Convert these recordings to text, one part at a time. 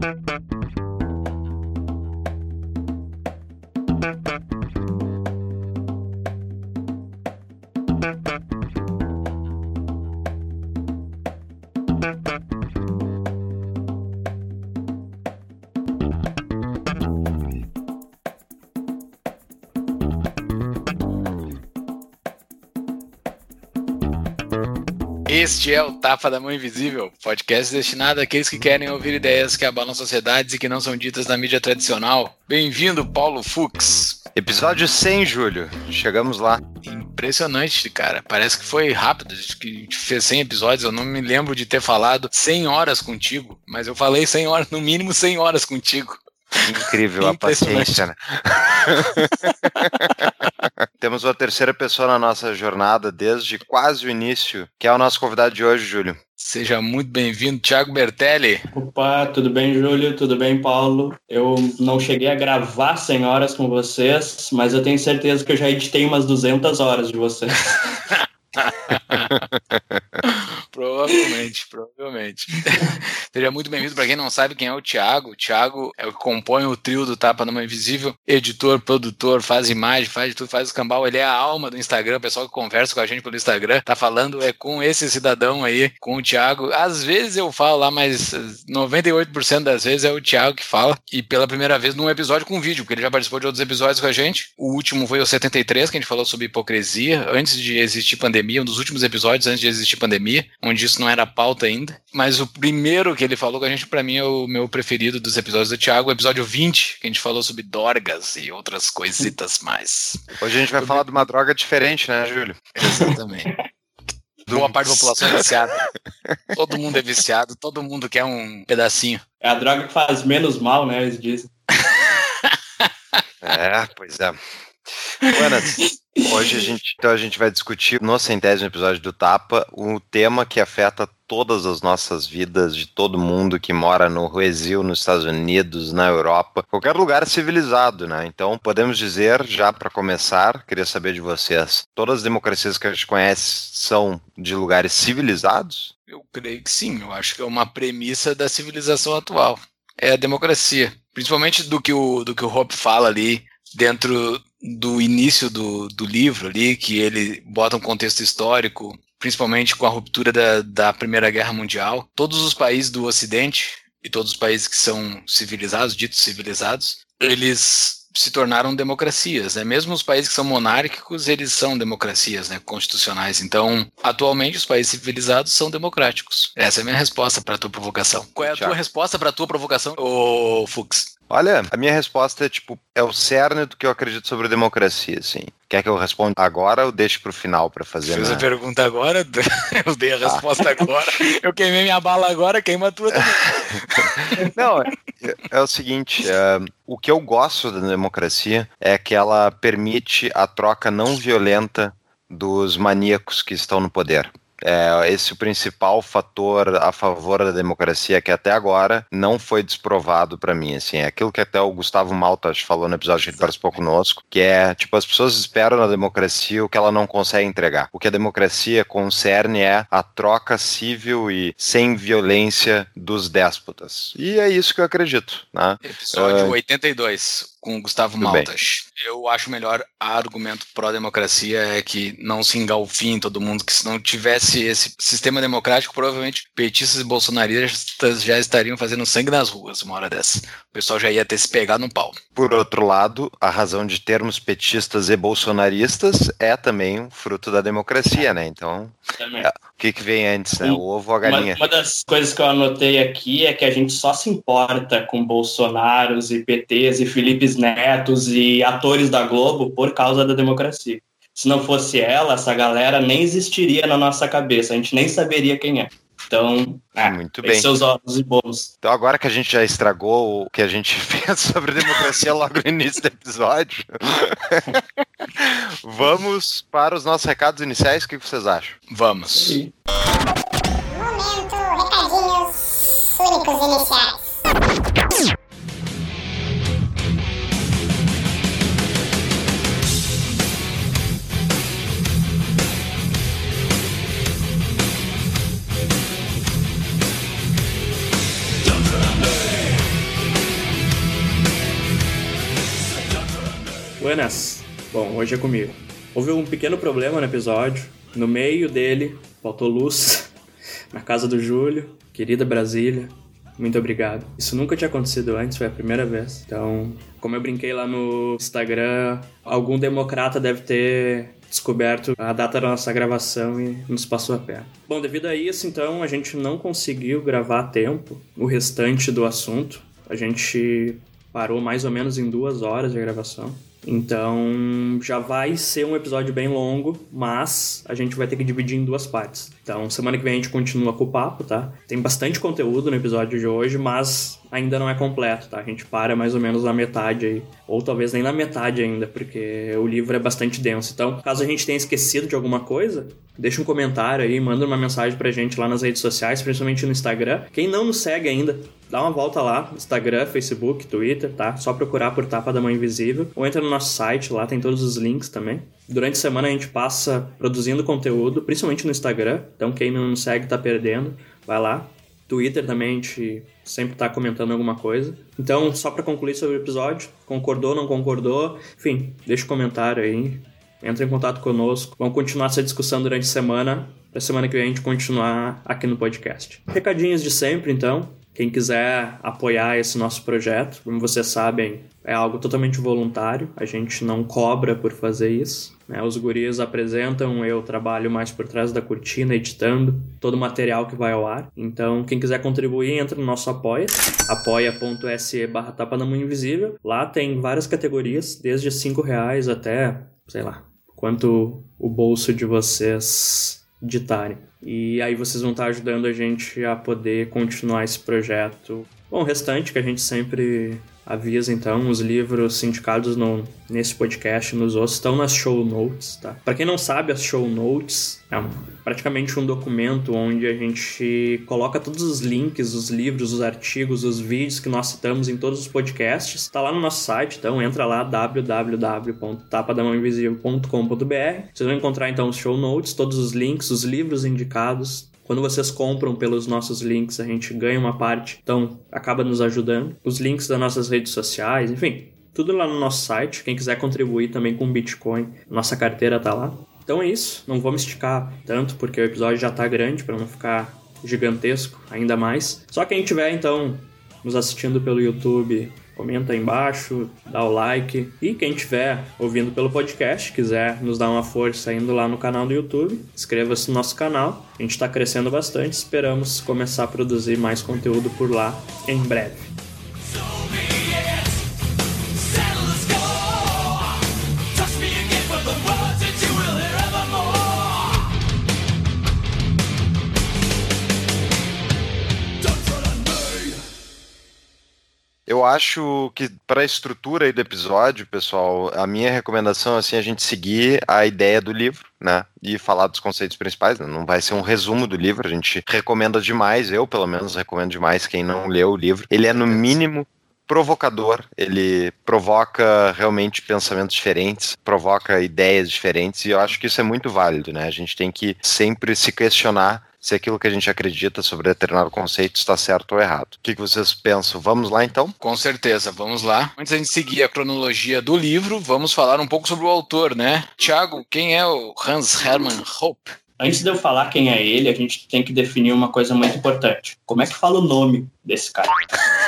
Thank you. Este é o Tapa da Mão Invisível, podcast destinado àqueles que querem ouvir ideias que abalam sociedades e que não são ditas na mídia tradicional. Bem-vindo, Paulo Fux. Episódio 100, Júlio. Chegamos lá. Impressionante, cara. Parece que foi rápido. Acho que a gente fez 100 episódios. Eu não me lembro de ter falado 100 horas contigo, mas eu falei 100 horas, no mínimo 100 horas contigo. Incrível a paciência, né? Temos uma terceira pessoa na nossa jornada desde quase o início, que é o nosso convidado de hoje, Júlio. Seja muito bem-vindo, Thiago Bertelli. Opa, tudo bem, Júlio? Tudo bem, Paulo? Eu não cheguei a gravar 100 horas com vocês, mas eu tenho certeza que eu já editei umas 200 horas de vocês. provavelmente, provavelmente. Seria muito bem-vindo para quem não sabe quem é o Thiago. O Thiago é o que compõe o trio do Tapa Numa Invisível, editor, produtor, faz imagem, faz tudo, faz o cambal. Ele é a alma do Instagram, o pessoal que conversa com a gente pelo Instagram, tá falando é com esse cidadão aí, com o Thiago. Às vezes eu falo lá, mas 98% das vezes é o Thiago que fala. E pela primeira vez num episódio com vídeo, porque ele já participou de outros episódios com a gente. O último foi o 73, que a gente falou sobre hipocrisia, antes de existir pandemia, um dos últimos episódios antes de existir pandemia, onde isso não era pauta ainda. Mas o primeiro que ele falou com a gente, para mim, é o meu preferido dos episódios do Thiago, o episódio 20, que a gente falou sobre dorgas e outras coisitas mais. Hoje a gente vai falar de uma droga diferente, né, Júlio? Exatamente. Boa parte da população é viciada. Todo mundo é viciado, todo mundo quer um pedacinho. É a droga que faz menos mal, né? Eles dizem. é, pois é. Buenas. Hoje a gente, então a gente vai discutir no centésimo episódio do Tapa o tema que afeta todas as nossas vidas, de todo mundo que mora no Brasil, nos Estados Unidos, na Europa, qualquer lugar civilizado, né? Então podemos dizer, já para começar, queria saber de vocês, todas as democracias que a gente conhece são de lugares civilizados? Eu creio que sim, eu acho que é uma premissa da civilização atual. É a democracia. Principalmente do que o, do que o Hope fala ali, dentro do início do, do livro ali, que ele bota um contexto histórico, principalmente com a ruptura da, da Primeira Guerra Mundial. Todos os países do Ocidente e todos os países que são civilizados, ditos civilizados, eles se tornaram democracias, né? Mesmo os países que são monárquicos, eles são democracias, né? Constitucionais. Então, atualmente os países civilizados são democráticos. Essa é a minha resposta para a tua provocação. Qual é a tua resposta para a tua provocação, ô Fux? Olha, a minha resposta é tipo, é o cerne do que eu acredito sobre democracia, assim. Quer que eu responda agora ou deixe para o final para fazer? Fez a pergunta agora, eu dei a ah. resposta agora. Eu queimei minha bala agora, queima a tua também. Não, é, é o seguinte, é, o que eu gosto da democracia é que ela permite a troca não violenta dos maníacos que estão no poder. É, esse é o principal fator a favor da democracia que até agora não foi desprovado para mim, assim, é aquilo que até o Gustavo Maltas falou no episódio que ele participou conosco, que é, tipo, as pessoas esperam na democracia o que ela não consegue entregar. O que a democracia concerne é a troca cível e sem violência dos déspotas. E é isso que eu acredito, né? Episódio uh, 82 com o Gustavo Maltas. Bem. Eu acho melhor argumento pró-democracia é que não se engalfie todo mundo, que se não tivesse esse sistema democrático, provavelmente petistas e bolsonaristas já estariam fazendo sangue nas ruas uma hora dessa. O pessoal já ia ter se pegado no pau. Por outro lado, a razão de termos petistas e bolsonaristas é também fruto da democracia, né? Então, é, o que, que vem antes, né? O ovo ou a galinha? Uma, uma das coisas que eu anotei aqui é que a gente só se importa com Bolsonaros e PTs e Felipe netos e atores da Globo por causa da democracia. Se não fosse ela, essa galera nem existiria na nossa cabeça, a gente nem saberia quem é. Então, é, muito bem. seus ovos e bolos. Então, agora que a gente já estragou o que a gente fez sobre democracia logo no início do episódio, vamos para os nossos recados iniciais. O que vocês acham? Vamos. Sim. Momento, recadinhos únicos iniciais. Buenas. Bom, hoje é comigo. Houve um pequeno problema no episódio. No meio dele, faltou luz na casa do Júlio, querida Brasília. Muito obrigado. Isso nunca tinha acontecido antes, foi a primeira vez. Então, como eu brinquei lá no Instagram, algum democrata deve ter descoberto a data da nossa gravação e nos passou a perna. Bom, devido a isso, então, a gente não conseguiu gravar a tempo o restante do assunto. A gente parou mais ou menos em duas horas de gravação. Então já vai ser um episódio bem longo, mas a gente vai ter que dividir em duas partes. Então semana que vem a gente continua com o papo, tá? Tem bastante conteúdo no episódio de hoje, mas ainda não é completo, tá? A gente para mais ou menos na metade aí, ou talvez nem na metade ainda, porque o livro é bastante denso. Então, caso a gente tenha esquecido de alguma coisa, deixa um comentário aí, manda uma mensagem pra gente lá nas redes sociais, principalmente no Instagram. Quem não nos segue ainda, dá uma volta lá, Instagram, Facebook, Twitter, tá? Só procurar por Tapa da Mãe Invisível, ou entra no nosso site, lá tem todos os links também. Durante a semana a gente passa produzindo conteúdo, principalmente no Instagram, então quem não nos segue tá perdendo, vai lá. Twitter também a gente sempre tá comentando alguma coisa. Então, só para concluir sobre o episódio, concordou, não concordou, enfim, deixa um comentário aí, entra em contato conosco. Vamos continuar essa discussão durante a semana, pra semana que vem a gente continuar aqui no podcast. Recadinhos de sempre, então. Quem quiser apoiar esse nosso projeto, como vocês sabem, é algo totalmente voluntário, a gente não cobra por fazer isso. Né? Os guris apresentam, eu trabalho mais por trás da cortina, editando todo o material que vai ao ar. Então, quem quiser contribuir, entra no nosso apoia, apoia.se barra tapa na mão invisível. Lá tem várias categorias, desde 5 reais até, sei lá, quanto o bolso de vocês ditarem. E aí vocês vão estar ajudando a gente a poder continuar esse projeto. Bom, o restante que a gente sempre avisa então, os livros indicados no, nesse podcast nos outros estão nas show notes, tá? Para quem não sabe, as show notes é um, praticamente um documento onde a gente coloca todos os links, os livros, os artigos, os vídeos que nós citamos em todos os podcasts. Está lá no nosso site, então entra lá www.tapadamãoinvisível.com.br. Vocês vão encontrar então os show notes, todos os links, os livros indicados, quando vocês compram pelos nossos links, a gente ganha uma parte, então acaba nos ajudando. Os links das nossas redes sociais, enfim, tudo lá no nosso site. Quem quiser contribuir também com Bitcoin, nossa carteira tá lá. Então é isso, não vou me esticar tanto porque o episódio já tá grande para não ficar gigantesco ainda mais. Só quem tiver então nos assistindo pelo YouTube comenta aí embaixo, dá o like. E quem estiver ouvindo pelo podcast, quiser nos dar uma força indo lá no canal do YouTube, inscreva-se no nosso canal. A gente está crescendo bastante, esperamos começar a produzir mais conteúdo por lá em breve. Eu acho que para a estrutura aí do episódio, pessoal, a minha recomendação é assim, a gente seguir a ideia do livro, né? E falar dos conceitos principais. Né? Não vai ser um resumo do livro, a gente recomenda demais, eu pelo menos recomendo demais quem não leu o livro. Ele é no mínimo provocador, ele provoca realmente pensamentos diferentes, provoca ideias diferentes, e eu acho que isso é muito válido, né? A gente tem que sempre se questionar se aquilo que a gente acredita sobre determinado conceito está certo ou errado. O que, que vocês pensam? Vamos lá então? Com certeza, vamos lá. Antes da gente seguir a cronologia do livro, vamos falar um pouco sobre o autor, né? Tiago, quem é o Hans Hermann Hoppe? Antes de eu falar quem é ele, a gente tem que definir uma coisa muito importante. Como é que fala o nome desse cara?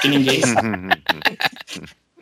Que ninguém sabe.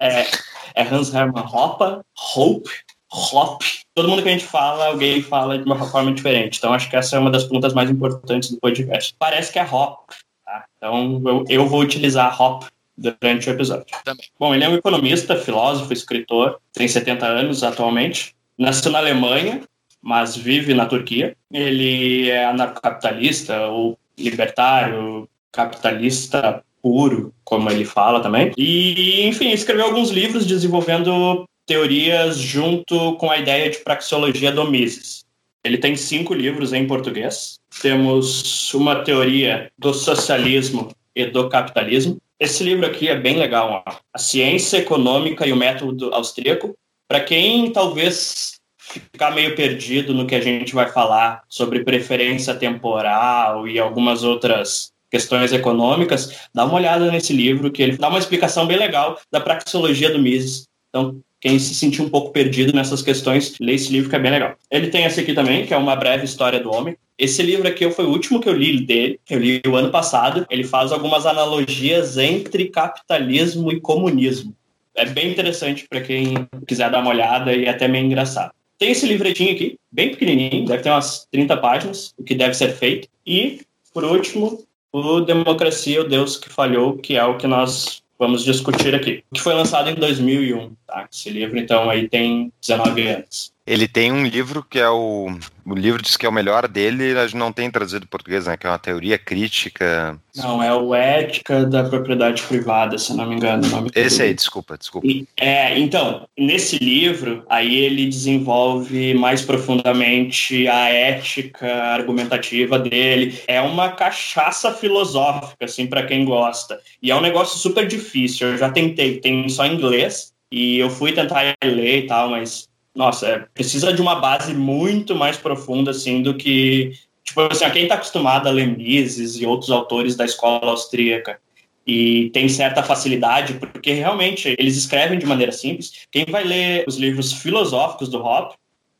é, é Hans Hermann Hoppe, Hope, Hop. Todo mundo que a gente fala, alguém fala de uma forma diferente. Então, acho que essa é uma das perguntas mais importantes do podcast. Parece que é Hop. Tá? Então, eu, eu vou utilizar Hop durante o episódio. Também. Bom, ele é um economista, filósofo, escritor, tem 70 anos atualmente, nasceu na Alemanha, mas vive na Turquia. Ele é anarcocapitalista ou libertário, capitalista puro, como ele fala também. E, enfim, escreveu alguns livros desenvolvendo teorias junto com a ideia de praxeologia do Mises. Ele tem cinco livros em português. Temos uma teoria do socialismo e do capitalismo. Esse livro aqui é bem legal, ó. A Ciência Econômica e o Método Austríaco. Para quem talvez ficar meio perdido no que a gente vai falar sobre preferência temporal e algumas outras questões econômicas, dá uma olhada nesse livro que ele dá uma explicação bem legal da praxeologia do Mises. Então, quem se sentir um pouco perdido nessas questões, lê esse livro que é bem legal. Ele tem esse aqui também, que é Uma Breve História do Homem. Esse livro aqui foi o último que eu li dele, eu li o ano passado. Ele faz algumas analogias entre capitalismo e comunismo. É bem interessante para quem quiser dar uma olhada e é até meio engraçado. Tem esse livretinho aqui, bem pequenininho, deve ter umas 30 páginas, o que deve ser feito. E, por último, o Democracia, o Deus que Falhou, que é o que nós vamos discutir aqui. Que foi lançado em 2001, tá? Esse livro, então, aí tem 19 anos. Ele tem um livro que é o. O livro diz que é o melhor dele, gente não tem traduzido em português, né? Que é uma teoria crítica. Não, é o Ética da Propriedade Privada, se não me engano. O nome Esse aí, desculpa, desculpa. E, é, então, nesse livro, aí ele desenvolve mais profundamente a ética argumentativa dele. É uma cachaça filosófica, assim, para quem gosta. E é um negócio super difícil. Eu já tentei, tem só inglês. E eu fui tentar ler e tal, mas nossa, é, precisa de uma base muito mais profunda, assim, do que. Tipo assim, quem está acostumado a ler Mises e outros autores da escola austríaca e tem certa facilidade, porque realmente eles escrevem de maneira simples. Quem vai ler os livros filosóficos do Hop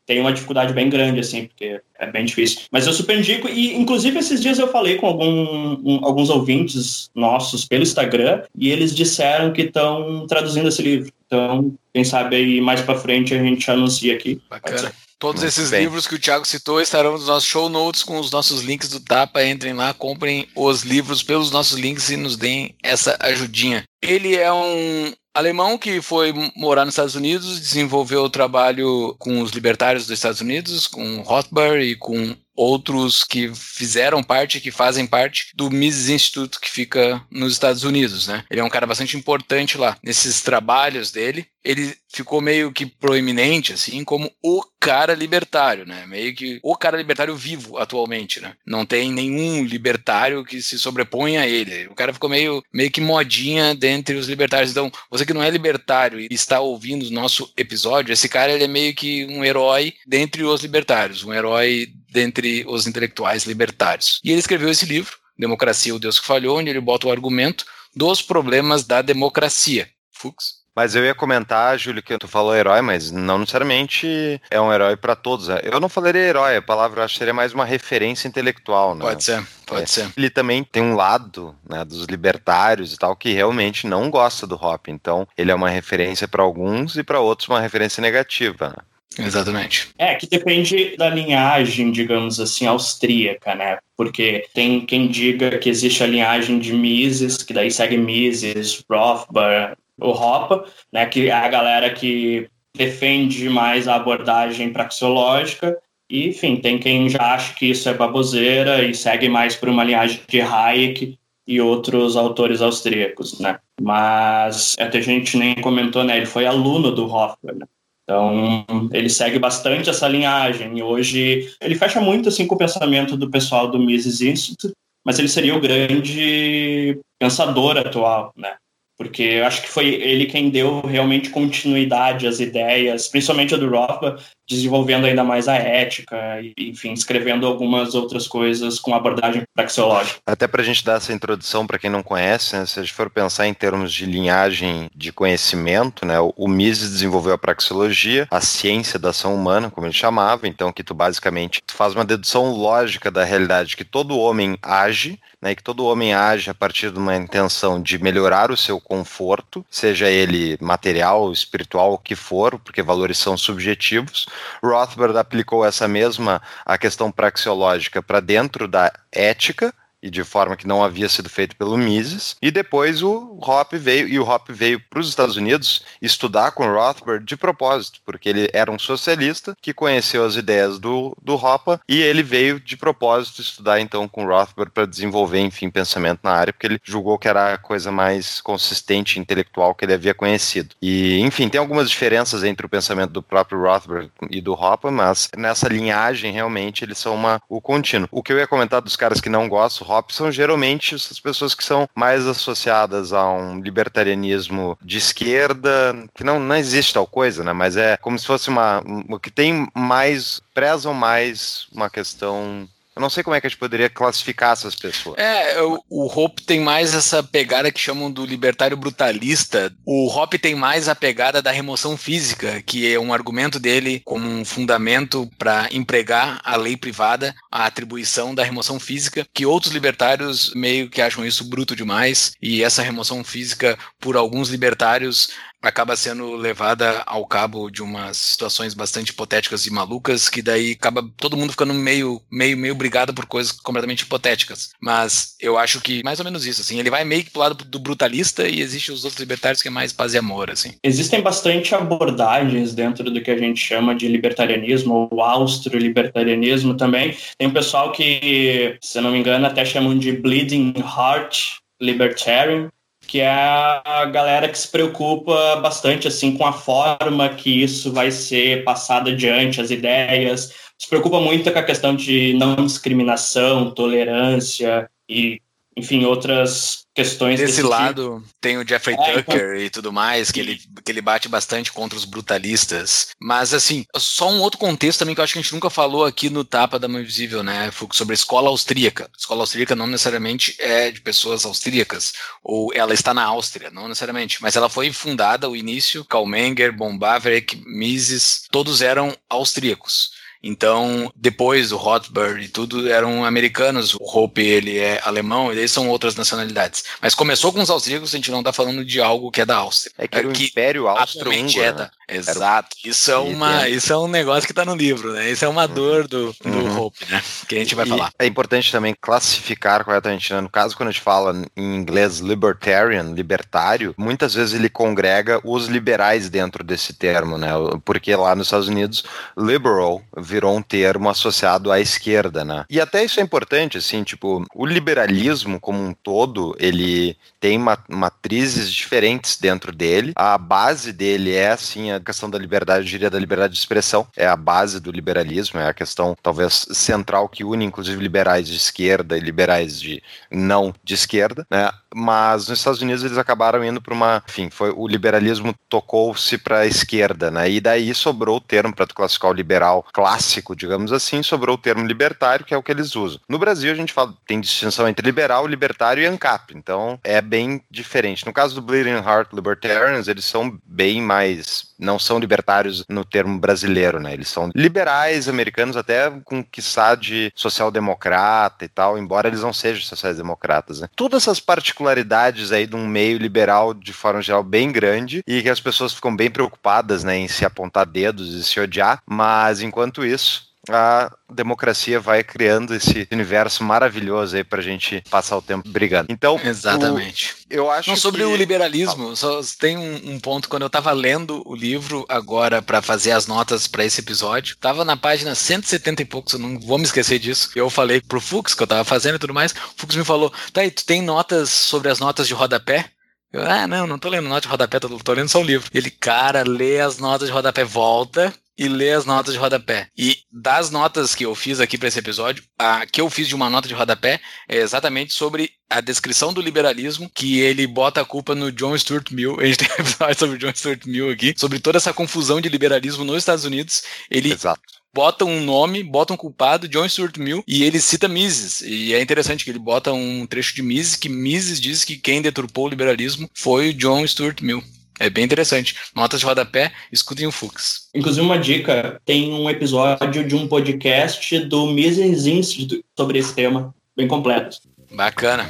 tem uma dificuldade bem grande, assim, porque é bem difícil. Mas eu super indico, e inclusive esses dias eu falei com algum, um, alguns ouvintes nossos pelo Instagram, e eles disseram que estão traduzindo esse livro. Então, quem sabe aí mais para frente a gente anuncia aqui. Bacana. Todos esses bem. livros que o Thiago citou estarão nos nossos show notes com os nossos links do Tapa. Entrem lá, comprem os livros pelos nossos links e nos deem essa ajudinha. Ele é um alemão que foi morar nos Estados Unidos, desenvolveu o trabalho com os libertários dos Estados Unidos, com Rothbard e com outros que fizeram parte, que fazem parte do Mises Institute que fica nos Estados Unidos, né? Ele é um cara bastante importante lá. Nesses trabalhos dele, ele ficou meio que proeminente, assim, como o cara libertário, né? Meio que o cara libertário vivo atualmente, né? Não tem nenhum libertário que se sobreponha a ele. O cara ficou meio, meio que modinha dentre os libertários. Então, você que não é libertário e está ouvindo o nosso episódio, esse cara ele é meio que um herói dentre os libertários, um herói dentre os intelectuais libertários. E ele escreveu esse livro, Democracia, o Deus que Falhou, onde ele bota o argumento dos problemas da democracia. Fux? Mas eu ia comentar, Júlio, que tu falou herói, mas não necessariamente é um herói para todos. Né? Eu não falaria herói, a palavra eu acho que seria mais uma referência intelectual. Né? Pode ser, pode é. ser. Ele também tem um lado né, dos libertários e tal que realmente não gosta do Hop. Então, ele é uma referência para alguns e para outros uma referência negativa. Né? Exatamente. É, que depende da linhagem, digamos assim, austríaca, né? Porque tem quem diga que existe a linhagem de Mises, que daí segue Mises, Rothbard, o Hoppe, né? Que é a galera que defende mais a abordagem praxeológica. E, enfim, tem quem já acha que isso é baboseira e segue mais por uma linhagem de Hayek e outros autores austríacos, né? Mas até a gente nem comentou, né? Ele foi aluno do Hoffman, né? Então, ele segue bastante essa linhagem. E hoje, ele fecha muito assim, com o pensamento do pessoal do Mises Institute, mas ele seria o grande pensador atual, né? porque eu acho que foi ele quem deu realmente continuidade às ideias, principalmente a do Rothbard, desenvolvendo ainda mais a ética, e, enfim, escrevendo algumas outras coisas com abordagem praxeológica. Até para a gente dar essa introdução para quem não conhece, né, se a gente for pensar em termos de linhagem de conhecimento, né, o Mises desenvolveu a praxeologia, a ciência da ação humana, como ele chamava, então que tu basicamente tu faz uma dedução lógica da realidade que todo homem age, né, que todo homem age a partir de uma intenção de melhorar o seu conforto, seja ele material, espiritual, o que for, porque valores são subjetivos. Rothbard aplicou essa mesma a questão praxeológica para dentro da ética, e de forma que não havia sido feito pelo Mises. E depois o Hop veio e o Hop veio para os Estados Unidos estudar com Rothbard de propósito, porque ele era um socialista que conheceu as ideias do, do Hoppe e ele veio de propósito estudar então com Rothbard para desenvolver, enfim, pensamento na área, porque ele julgou que era a coisa mais consistente intelectual que ele havia conhecido. E, enfim, tem algumas diferenças entre o pensamento do próprio Rothbard e do Hoppe, mas nessa linhagem realmente eles são uma, o contínuo. O que eu ia comentar dos caras que não gostam hop são geralmente essas pessoas que são mais associadas a um libertarianismo de esquerda, que não, não existe tal coisa, né? Mas é como se fosse uma. O que tem mais. prezam mais uma questão Eu não sei como é que a gente poderia classificar essas pessoas. É, o, o Hope tem mais essa pegada que chamam do libertário brutalista. O Hope tem mais a pegada da remoção física, que é um argumento dele como um fundamento para empregar a lei privada, a atribuição da remoção física, que outros libertários meio que acham isso bruto demais, e essa remoção física, por alguns libertários, acaba sendo levada ao cabo de umas situações bastante hipotéticas e malucas, que daí acaba todo mundo ficando meio, meio, meio brigado por coisas completamente hipotéticas. Mas eu acho que mais ou menos isso, assim, ele vai meio que pro lado do brutalista e existe os outros libertários que é mais paz e amor, assim. Existem bastante abordagens dentro do que a gente chama de libertarianismo, ou austro-libertarianismo também. Tem um pessoal que, se eu não me engano, até chamam de bleeding heart libertarian, que é a galera que se preocupa bastante assim com a forma que isso vai ser passado adiante, as ideias, se preocupa muito com a questão de não discriminação, tolerância e enfim, outras questões desse, desse lado tipo. tem o Jeffrey é, Tucker então... e tudo mais que ele, que ele bate bastante contra os brutalistas. Mas assim só um outro contexto também que eu acho que a gente nunca falou aqui no Tapa da Mão Invisível né sobre a escola austríaca. A escola austríaca não necessariamente é de pessoas austríacas ou ela está na Áustria não necessariamente mas ela foi fundada o início Karl Menger, Bombaverick, Mises todos eram austríacos então, depois o Hotbird e tudo eram americanos, o Hope ele é alemão, e eles são outras nacionalidades. Mas começou com os austríacos, a gente não está falando de algo que é da Áustria. É que era o Império Austro-Húngaro. É né? Exato. Isso é, uma, isso é um negócio que está no livro, né? Isso é uma uhum. dor do, do uhum. Hope, né? Que a gente vai e falar. É importante também classificar corretamente, né? No caso, quando a gente fala em inglês libertarian, libertário, muitas vezes ele congrega os liberais dentro desse termo, né? Porque lá nos Estados Unidos, liberal virou um termo associado à esquerda, né? E até isso é importante, assim, tipo, o liberalismo como um todo, ele tem matrizes diferentes dentro dele. A base dele é, assim, a questão da liberdade, eu diria, da liberdade de expressão. É a base do liberalismo, é a questão, talvez, central que une, inclusive, liberais de esquerda e liberais de não de esquerda, né? Mas nos Estados Unidos eles acabaram indo para uma, enfim, foi o liberalismo tocou-se para a esquerda, né? E daí sobrou o termo para classificar o liberal clássico digamos assim, sobrou o termo libertário, que é o que eles usam. No Brasil, a gente fala, tem distinção entre liberal, libertário e ANCAP, então é bem diferente. No caso do Bleeding Heart Libertarians, eles são bem mais não são libertários no termo brasileiro, né? Eles são liberais americanos, até com quiçá de social-democrata e tal, embora eles não sejam sociais-democratas, né? Todas essas particularidades aí de um meio liberal, de forma geral, bem grande, e que as pessoas ficam bem preocupadas, né, em se apontar dedos e se odiar, mas enquanto isso, a democracia vai criando esse universo maravilhoso aí pra gente passar o tempo brigando. Então, exatamente. O, eu acho Não, sobre que... o liberalismo, só tem um, um, ponto quando eu tava lendo o livro agora para fazer as notas para esse episódio, tava na página 170 e poucos, eu não vou me esquecer disso. Eu falei pro Fux que eu tava fazendo e tudo mais. O Fux me falou: "Tá, e tu tem notas sobre as notas de rodapé?" Eu, ah, não, não tô lendo nota de rodapé, tô, tô lendo só um livro. Ele, cara, lê as notas de rodapé, volta e ler as notas de rodapé. E das notas que eu fiz aqui para esse episódio, a que eu fiz de uma nota de rodapé é exatamente sobre a descrição do liberalismo, que ele bota a culpa no John Stuart Mill. A gente tem um episódio sobre o John Stuart Mill aqui, sobre toda essa confusão de liberalismo nos Estados Unidos. Ele Exato bota um nome, bota um culpado, John Stuart Mill, e ele cita Mises. E é interessante que ele bota um trecho de Mises, que Mises diz que quem deturpou o liberalismo foi o John Stuart Mill. É bem interessante. Notas de rodapé, escutem o Fux. Inclusive, uma dica: tem um episódio de um podcast do Mises Institute sobre esse tema, bem completo. Bacana.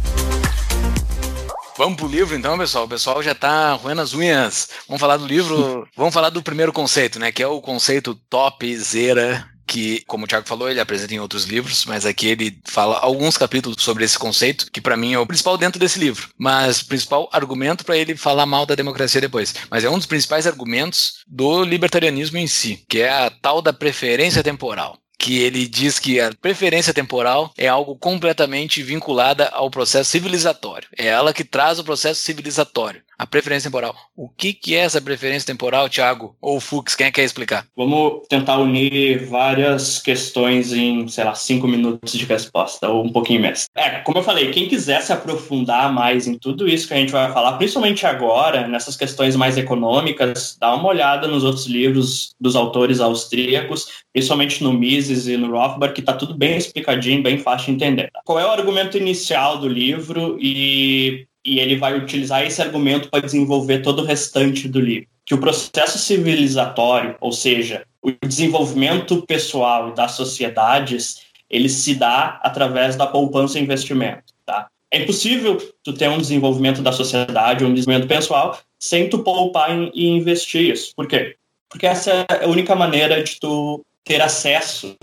Vamos pro livro então, pessoal. O pessoal já tá roendo as unhas. Vamos falar do livro. Vamos falar do primeiro conceito, né? Que é o conceito topzera que, como o Thiago falou, ele apresenta em outros livros, mas aqui ele fala alguns capítulos sobre esse conceito, que para mim é o principal dentro desse livro. Mas o principal argumento para ele falar mal da democracia depois. Mas é um dos principais argumentos do libertarianismo em si, que é a tal da preferência temporal que ele diz que a preferência temporal é algo completamente vinculada ao processo civilizatório. É ela que traz o processo civilizatório a preferência temporal. O que, que é essa preferência temporal, Thiago? Ou Fux, quem é que quer explicar? Vamos tentar unir várias questões em, sei lá, cinco minutos de resposta, ou um pouquinho mais. É, como eu falei, quem quiser se aprofundar mais em tudo isso que a gente vai falar, principalmente agora, nessas questões mais econômicas, dá uma olhada nos outros livros dos autores austríacos, principalmente no Mises e no Rothbard, que está tudo bem explicadinho, bem fácil de entender. Qual é o argumento inicial do livro e e ele vai utilizar esse argumento para desenvolver todo o restante do livro. Que o processo civilizatório, ou seja, o desenvolvimento pessoal das sociedades, ele se dá através da poupança e investimento. Tá? É impossível tu ter um desenvolvimento da sociedade, um desenvolvimento pessoal, sem tu poupar e investir isso. Por quê? Porque essa é a única maneira de tu ter acesso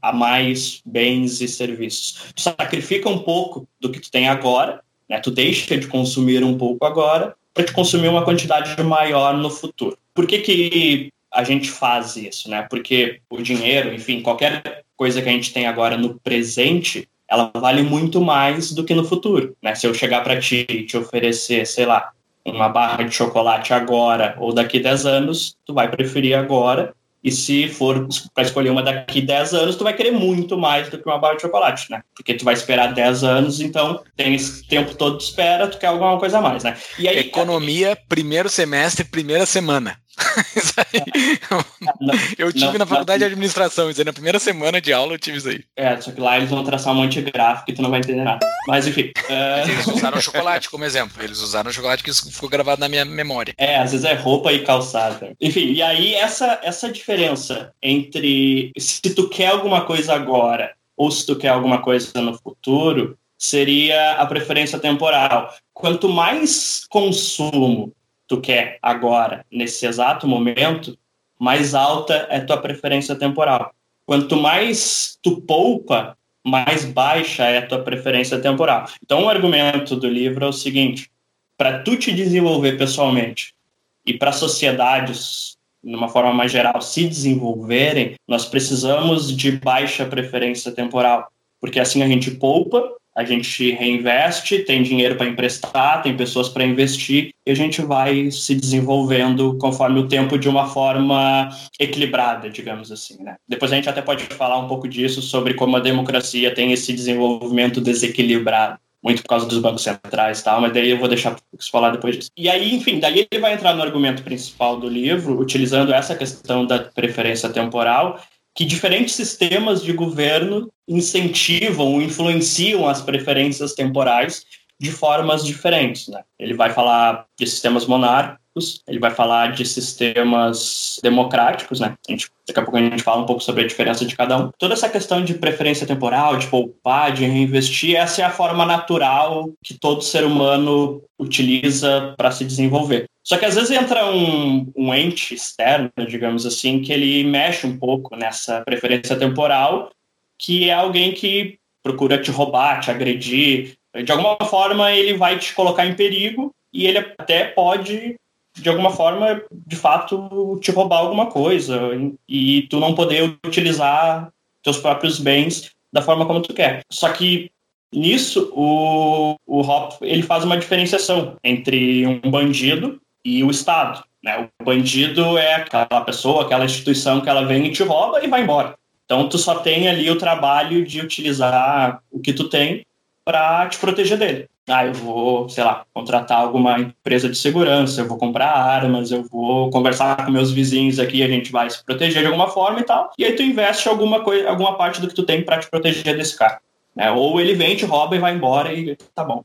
a mais bens e serviços. Tu sacrifica um pouco do que tu tem agora né? Tu deixa de consumir um pouco agora para te consumir uma quantidade maior no futuro. Por que, que a gente faz isso? Né? Porque o dinheiro, enfim, qualquer coisa que a gente tem agora no presente, ela vale muito mais do que no futuro. Né? Se eu chegar para ti e te oferecer, sei lá, uma barra de chocolate agora ou daqui 10 anos, tu vai preferir agora e se for para escolher uma daqui 10 anos, tu vai querer muito mais do que uma barra de chocolate, né? Porque tu vai esperar 10 anos, então tem esse tempo todo de espera, tu quer alguma coisa a mais, né? Aí, Economia, primeiro semestre, primeira semana. Isso aí. eu tive não, na faculdade não, de administração, isso aí na primeira semana de aula eu tive isso aí. É, só que lá eles vão traçar um monte de gráfico e tu não vai entender nada. Mas enfim. Uh... Eles usaram chocolate como exemplo. Eles usaram chocolate que isso ficou gravado na minha memória. É, às vezes é roupa e calçada. Enfim, e aí essa, essa diferença entre se tu quer alguma coisa agora ou se tu quer alguma coisa no futuro seria a preferência temporal. Quanto mais consumo tu quer agora, nesse exato momento, mais alta é tua preferência temporal. Quanto mais tu poupa, mais baixa é a tua preferência temporal. Então, o argumento do livro é o seguinte: para tu te desenvolver pessoalmente e para sociedades, de uma forma mais geral, se desenvolverem, nós precisamos de baixa preferência temporal, porque assim a gente poupa a gente reinveste, tem dinheiro para emprestar, tem pessoas para investir e a gente vai se desenvolvendo conforme o tempo de uma forma equilibrada, digamos assim. Né? Depois a gente até pode falar um pouco disso sobre como a democracia tem esse desenvolvimento desequilibrado muito por causa dos bancos centrais e tal, mas daí eu vou deixar você falar depois disso. E aí, enfim, daí ele vai entrar no argumento principal do livro, utilizando essa questão da preferência temporal, que diferentes sistemas de governo incentivam influenciam as preferências temporais de formas diferentes. Né? Ele vai falar de sistemas monárquicos, ele vai falar de sistemas democráticos, né? A gente, daqui a pouco a gente fala um pouco sobre a diferença de cada um. Toda essa questão de preferência temporal, de poupar, de reinvestir, essa é a forma natural que todo ser humano utiliza para se desenvolver. Só que às vezes entra um, um ente externo, digamos assim, que ele mexe um pouco nessa preferência temporal, que é alguém que procura te roubar, te agredir. De alguma forma, ele vai te colocar em perigo e ele até pode, de alguma forma, de fato, te roubar alguma coisa e tu não poder utilizar teus próprios bens da forma como tu quer. Só que nisso o, o Hop ele faz uma diferenciação entre um bandido e o Estado. Né? O bandido é aquela pessoa, aquela instituição que ela vem e te rouba e vai embora. Então tu só tem ali o trabalho de utilizar o que tu tem para te proteger dele. Ah, eu vou, sei lá, contratar alguma empresa de segurança, eu vou comprar armas, eu vou conversar com meus vizinhos aqui, a gente vai se proteger de alguma forma e tal. E aí tu investe alguma coisa, alguma parte do que tu tem para te proteger desse cara. Né? Ou ele vem, te rouba e vai embora e tá bom.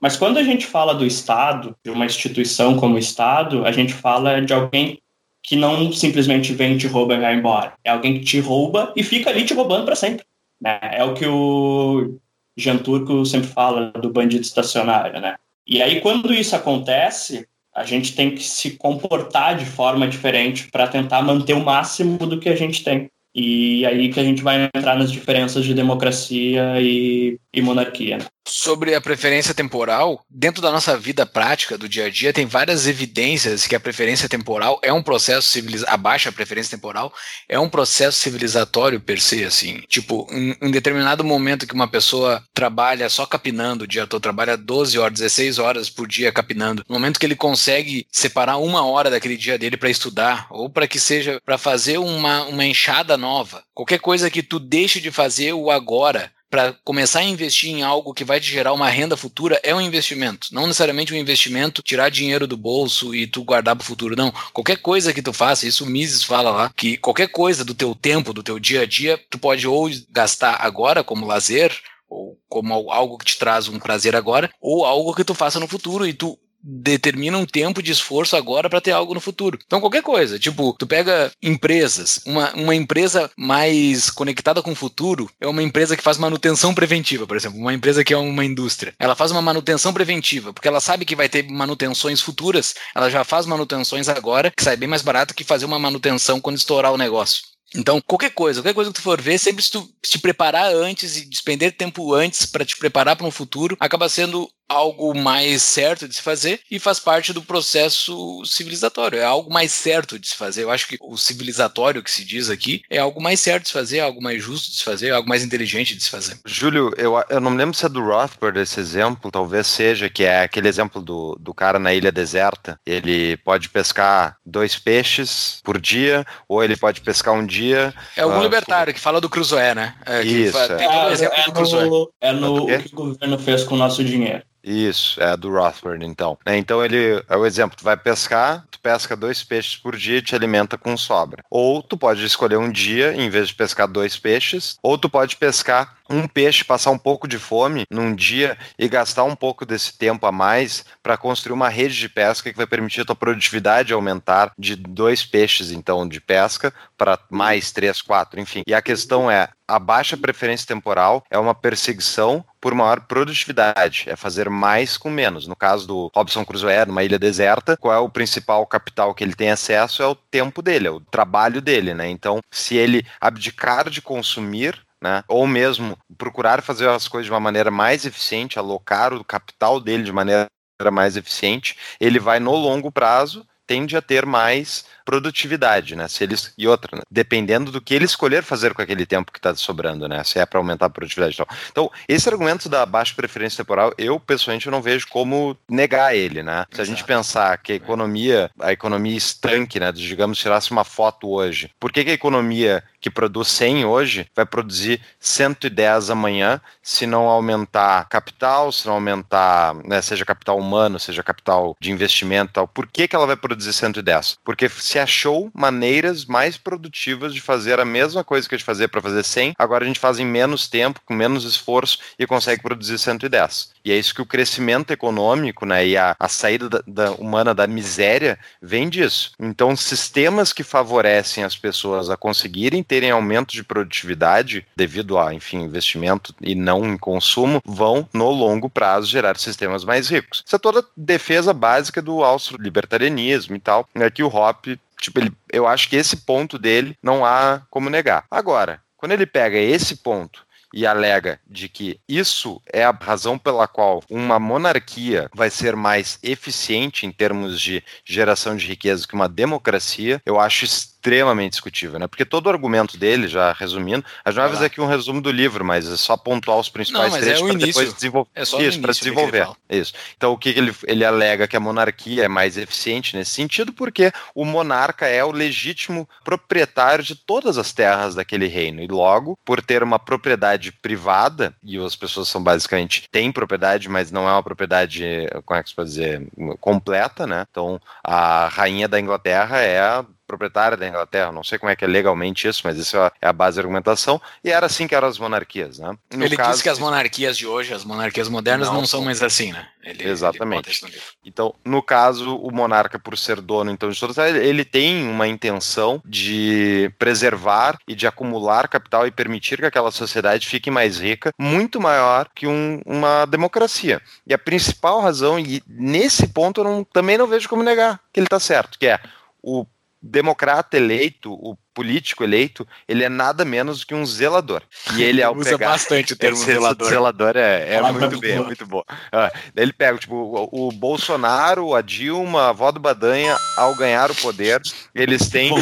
Mas quando a gente fala do Estado, de uma instituição como o Estado, a gente fala de alguém que não simplesmente vem, te rouba e vai embora. É alguém que te rouba e fica ali te roubando para sempre. Né? É o que o Jean Turco sempre fala do bandido estacionário. Né? E aí, quando isso acontece, a gente tem que se comportar de forma diferente para tentar manter o máximo do que a gente tem. E aí que a gente vai entrar nas diferenças de democracia e, e monarquia. Sobre a preferência temporal, dentro da nossa vida prática do dia a dia, tem várias evidências que a preferência temporal é um processo civilizatório, a baixa preferência temporal é um processo civilizatório per se, assim. Tipo, em, em determinado momento que uma pessoa trabalha só capinando o dia todo, trabalha 12 horas, 16 horas por dia capinando, no momento que ele consegue separar uma hora daquele dia dele para estudar, ou para que seja para fazer uma, uma enxada nova, qualquer coisa que tu deixe de fazer o agora para começar a investir em algo que vai te gerar uma renda futura é um investimento. Não necessariamente um investimento, tirar dinheiro do bolso e tu guardar para o futuro. Não. Qualquer coisa que tu faça, isso o Mises fala lá, que qualquer coisa do teu tempo, do teu dia a dia, tu pode ou gastar agora como lazer, ou como algo que te traz um prazer agora, ou algo que tu faça no futuro e tu determina um tempo de esforço agora para ter algo no futuro. Então, qualquer coisa, tipo, tu pega empresas, uma, uma empresa mais conectada com o futuro é uma empresa que faz manutenção preventiva, por exemplo, uma empresa que é uma indústria. Ela faz uma manutenção preventiva, porque ela sabe que vai ter manutenções futuras, ela já faz manutenções agora, que sai bem mais barato que fazer uma manutenção quando estourar o negócio. Então, qualquer coisa, qualquer coisa que tu for ver, sempre se tu te preparar antes e despender tempo antes para te preparar para um futuro, acaba sendo algo mais certo de se fazer e faz parte do processo civilizatório. É algo mais certo de se fazer. Eu acho que o civilizatório que se diz aqui é algo mais certo de se fazer, algo mais justo de se fazer, algo mais inteligente de se fazer. Júlio, eu, eu não me lembro se é do Rothbard esse exemplo, talvez seja, que é aquele exemplo do, do cara na ilha deserta. Ele pode pescar dois peixes por dia, ou ele pode pescar um dia. É algum uh, libertário que fala do Cruzoé, né? É, Isso. Fala, é. É do Cruzoé. É no o que o governo fez com o nosso dinheiro. Isso, é do Rothbard, então. É, então ele é o exemplo, tu vai pescar, tu pesca dois peixes por dia e te alimenta com sobra. Ou tu pode escolher um dia, em vez de pescar dois peixes, ou tu pode pescar um peixe passar um pouco de fome num dia e gastar um pouco desse tempo a mais para construir uma rede de pesca que vai permitir a tua produtividade aumentar de dois peixes, então, de pesca para mais três, quatro, enfim. E a questão é, a baixa preferência temporal é uma perseguição por maior produtividade, é fazer mais com menos. No caso do Robson Crusoe, numa ilha deserta, qual é o principal capital que ele tem acesso? É o tempo dele, é o trabalho dele, né? Então, se ele abdicar de consumir né? Ou mesmo procurar fazer as coisas de uma maneira mais eficiente, alocar o capital dele de maneira mais eficiente, ele vai no longo prazo tende a ter mais produtividade, né? Se eles e outra, né? dependendo do que ele escolher fazer com aquele tempo que está sobrando, né? Se é para aumentar a produtividade, então. então esse argumento da baixa preferência temporal, eu pessoalmente não vejo como negar ele, né? Se a gente pensar que a economia, a economia estanque, né? Digamos, tirasse uma foto hoje, por que, que a economia que produz 100 hoje vai produzir 110 amanhã se não aumentar capital, se não aumentar, né, seja capital humano, seja capital de investimento, tal. Por que, que ela vai produzir 110? Porque se achou maneiras mais produtivas de fazer a mesma coisa que a gente fazia para fazer 100, agora a gente faz em menos tempo, com menos esforço e consegue produzir 110. E é isso que o crescimento econômico né, e a, a saída da, da humana da miséria vem disso. Então, sistemas que favorecem as pessoas a conseguirem terem aumento de produtividade devido a, enfim, investimento e não em consumo, vão, no longo prazo, gerar sistemas mais ricos. Isso é toda defesa básica do austro-libertarianismo e tal, né, que o Hoppe Tipo, ele, eu acho que esse ponto dele não há como negar. Agora, quando ele pega esse ponto e alega de que isso é a razão pela qual uma monarquia vai ser mais eficiente em termos de geração de riqueza que uma democracia, eu acho extremamente discutível, né? Porque todo o argumento dele, já resumindo, a gente vai fazer aqui um resumo do livro, mas é só pontuar os principais não, trechos é para depois desenvolver. É só isso, para desenvolver. Isso. Então, o que ele, ele alega que a monarquia é mais eficiente nesse sentido, porque o monarca é o legítimo proprietário de todas as terras daquele reino. E logo, por ter uma propriedade privada, e as pessoas são basicamente têm propriedade, mas não é uma propriedade, como é que se pode dizer, completa, né? Então, a rainha da Inglaterra é proprietária da Inglaterra. Não sei como é que é legalmente isso, mas isso é a base da argumentação. E era assim que eram as monarquias, né? No ele caso, disse que as monarquias de hoje, as monarquias modernas, não, não são mais assim, né? Ele, Exatamente. Ele então, no caso, o monarca, por ser dono então de todas, ele tem uma intenção de preservar e de acumular capital e permitir que aquela sociedade fique mais rica, muito maior que um, uma democracia. E a principal razão, e nesse ponto eu não, também não vejo como negar que ele está certo, que é o democrata eleito, o político eleito, ele é nada menos que um zelador. E ele ao Usa pegar bastante o termo zelador. zelador é, é muito bem, é muito bom. Ah, ele pega, tipo, o, o Bolsonaro, a Dilma, a avó do Badanha, ao ganhar o poder, eles têm.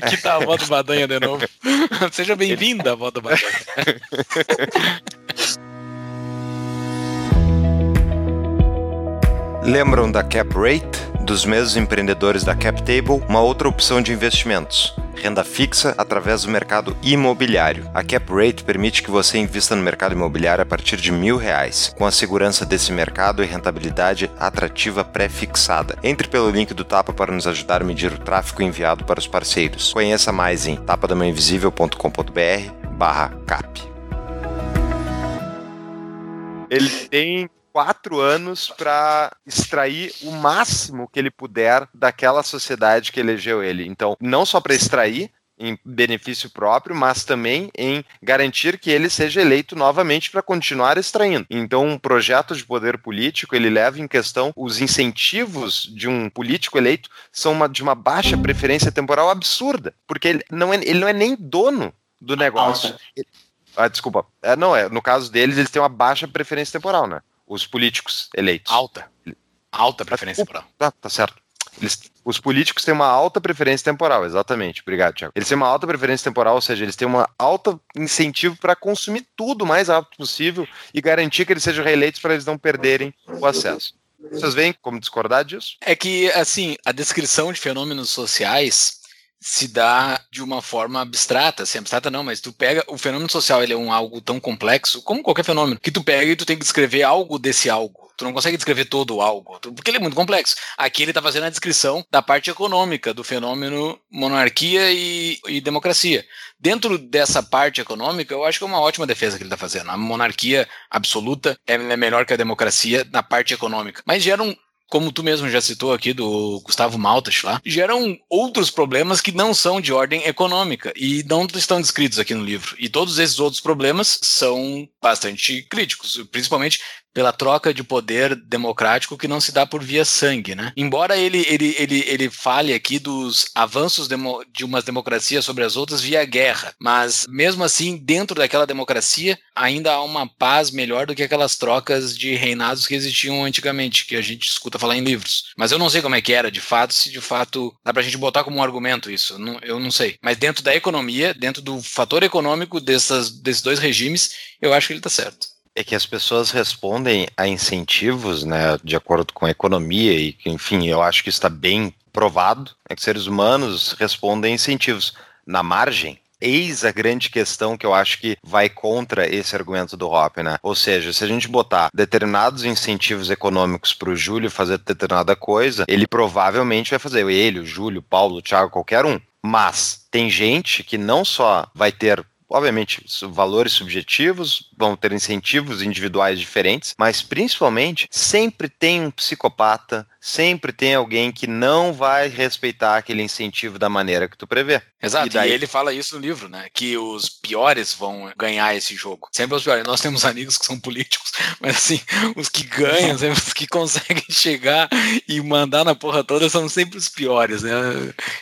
Aqui tá a avó do Badanha de novo. Seja bem-vinda, avó do Badanha. Lembram da Cap Rate? Dos mesmos empreendedores da Cap Table, uma outra opção de investimentos. Renda fixa através do mercado imobiliário. A Cap Rate permite que você invista no mercado imobiliário a partir de mil reais, com a segurança desse mercado e rentabilidade atrativa pré-fixada. Entre pelo link do Tapa para nos ajudar a medir o tráfego enviado para os parceiros. Conheça mais em tapadamainvisível.com.br barra cap. Ele tem quatro anos para extrair o máximo que ele puder daquela sociedade que elegeu ele. Então, não só para extrair em benefício próprio, mas também em garantir que ele seja eleito novamente para continuar extraindo. Então, um projeto de poder político, ele leva em questão os incentivos de um político eleito são uma, de uma baixa preferência temporal absurda, porque ele não é, ele não é nem dono do negócio. Ah, desculpa. É, não, é. No caso deles, eles têm uma baixa preferência temporal, né? Os políticos eleitos. Alta. Alta preferência temporal. Tá, tá certo. Eles- os políticos têm uma alta preferência temporal, exatamente. Obrigado, Tiago. Eles têm uma alta preferência temporal, ou seja, eles têm uma alta incentivo para consumir tudo o mais rápido possível e garantir que eles sejam reeleitos para eles não perderem o acesso. Vocês veem como discordar disso? É que, assim, a descrição de fenômenos sociais se dá de uma forma abstrata, assim, abstrata não, mas tu pega, o fenômeno social, ele é um algo tão complexo, como qualquer fenômeno, que tu pega e tu tem que descrever algo desse algo. Tu não consegue descrever todo o algo, porque ele é muito complexo. Aqui ele está fazendo a descrição da parte econômica do fenômeno monarquia e, e democracia. Dentro dessa parte econômica, eu acho que é uma ótima defesa que ele está fazendo. A monarquia absoluta é é melhor que a democracia na parte econômica. Mas gera um, como tu mesmo já citou aqui do Gustavo Maltas lá, geram outros problemas que não são de ordem econômica e não estão descritos aqui no livro. E todos esses outros problemas são bastante críticos, principalmente pela troca de poder democrático que não se dá por via sangue, né? Embora ele, ele, ele, ele fale aqui dos avanços de umas democracias sobre as outras via guerra, mas mesmo assim, dentro daquela democracia, ainda há uma paz melhor do que aquelas trocas de reinados que existiam antigamente, que a gente escuta falar em livros. Mas eu não sei como é que era, de fato, se de fato dá pra gente botar como um argumento isso, não- eu não sei. Mas dentro da economia, dentro do fator econômico dessas, desses dois regimes, eu acho que ele tá certo. É que as pessoas respondem a incentivos, né, de acordo com a economia e, enfim, eu acho que está bem provado, é que seres humanos respondem a incentivos. Na margem, eis a grande questão que eu acho que vai contra esse argumento do Hoppe, né? Ou seja, se a gente botar determinados incentivos econômicos para o Júlio fazer determinada coisa, ele provavelmente vai fazer. Ele, o Júlio, o Paulo, o Thiago, qualquer um. Mas tem gente que não só vai ter obviamente, valores subjetivos, vão ter incentivos individuais diferentes, mas principalmente sempre tem um psicopata, sempre tem alguém que não vai respeitar aquele incentivo da maneira que tu prevê. Exato, E daí- e ele fala isso no livro, né? Que os piores vão ganhar esse jogo. Sempre os piores. Nós temos amigos que são políticos, mas assim, os que ganham, os que conseguem chegar e mandar na porra toda são sempre os piores, né?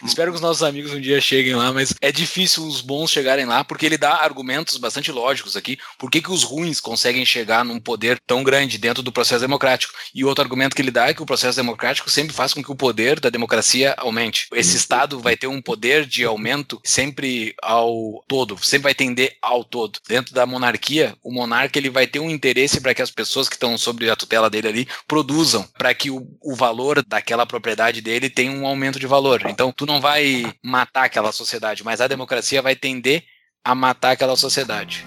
Espero que os nossos amigos um dia cheguem lá, mas é difícil os bons chegarem lá, porque ele dá argumentos bastante lógicos aqui. Por que, que os ruins conseguem chegar num poder tão grande dentro do processo democrático? E outro argumento que ele dá é que o processo democrático sempre faz com que o poder da democracia aumente. Esse Estado vai ter um poder de aumento sempre ao todo, sempre vai tender ao todo. Dentro da monarquia, o monarca ele vai ter um interesse para que as pessoas que estão sob a tutela dele ali produzam, para que o, o valor daquela propriedade dele tenha um aumento de valor. Então, tu não vai matar aquela sociedade, mas a democracia vai tender a matar aquela sociedade.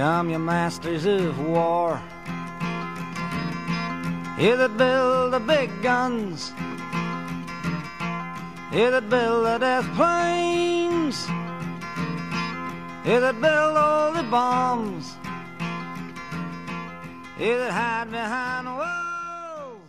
Come, you masters of war. You that build the big guns. You that build the death planes. You that build all the bombs. You that hide behind walls.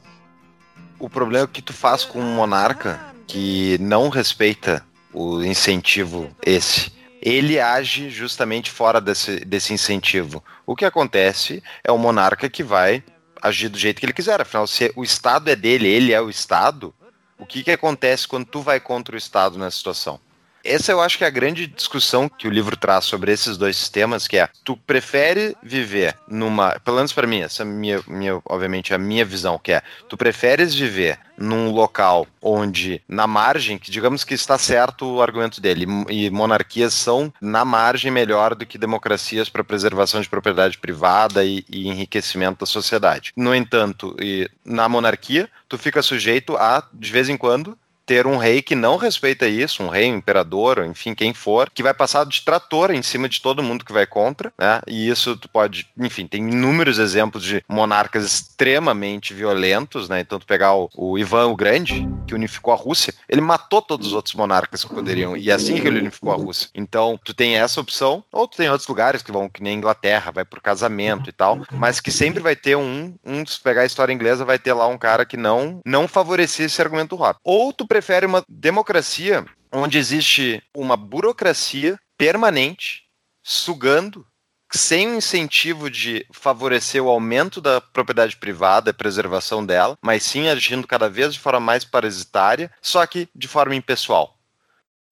O problema é que tu faz com um monarca que não respeita o incentivo esse. Ele age justamente fora desse, desse incentivo. O que acontece é o monarca que vai agir do jeito que ele quiser. Afinal, se o Estado é dele, ele é o Estado, O que, que acontece quando tu vai contra o Estado nessa situação? Essa eu acho que é a grande discussão que o livro traz sobre esses dois sistemas, que é, tu prefere viver numa, pelo menos para mim, essa é minha, minha, obviamente, a minha visão, que é, tu preferes viver num local onde, na margem, que digamos que está certo o argumento dele, e monarquias são, na margem, melhor do que democracias para preservação de propriedade privada e, e enriquecimento da sociedade. No entanto, e na monarquia, tu fica sujeito a, de vez em quando, ter um rei que não respeita isso, um rei, um imperador, enfim, quem for, que vai passar de trator em cima de todo mundo que vai contra, né? E isso tu pode, enfim, tem inúmeros exemplos de monarcas extremamente violentos, né? Então tu pegar o, o Ivan o Grande, que unificou a Rússia, ele matou todos os outros monarcas que poderiam, e é assim que ele unificou a Rússia. Então, tu tem essa opção, ou tu tem outros lugares que vão, que nem Inglaterra, vai por casamento e tal, mas que sempre vai ter um, um se pegar a história inglesa, vai ter lá um cara que não, não favorecia esse argumento rápido. Ou tu prefere uma democracia onde existe uma burocracia permanente sugando sem o incentivo de favorecer o aumento da propriedade privada e preservação dela, mas sim agindo cada vez de forma mais parasitária, só que de forma impessoal.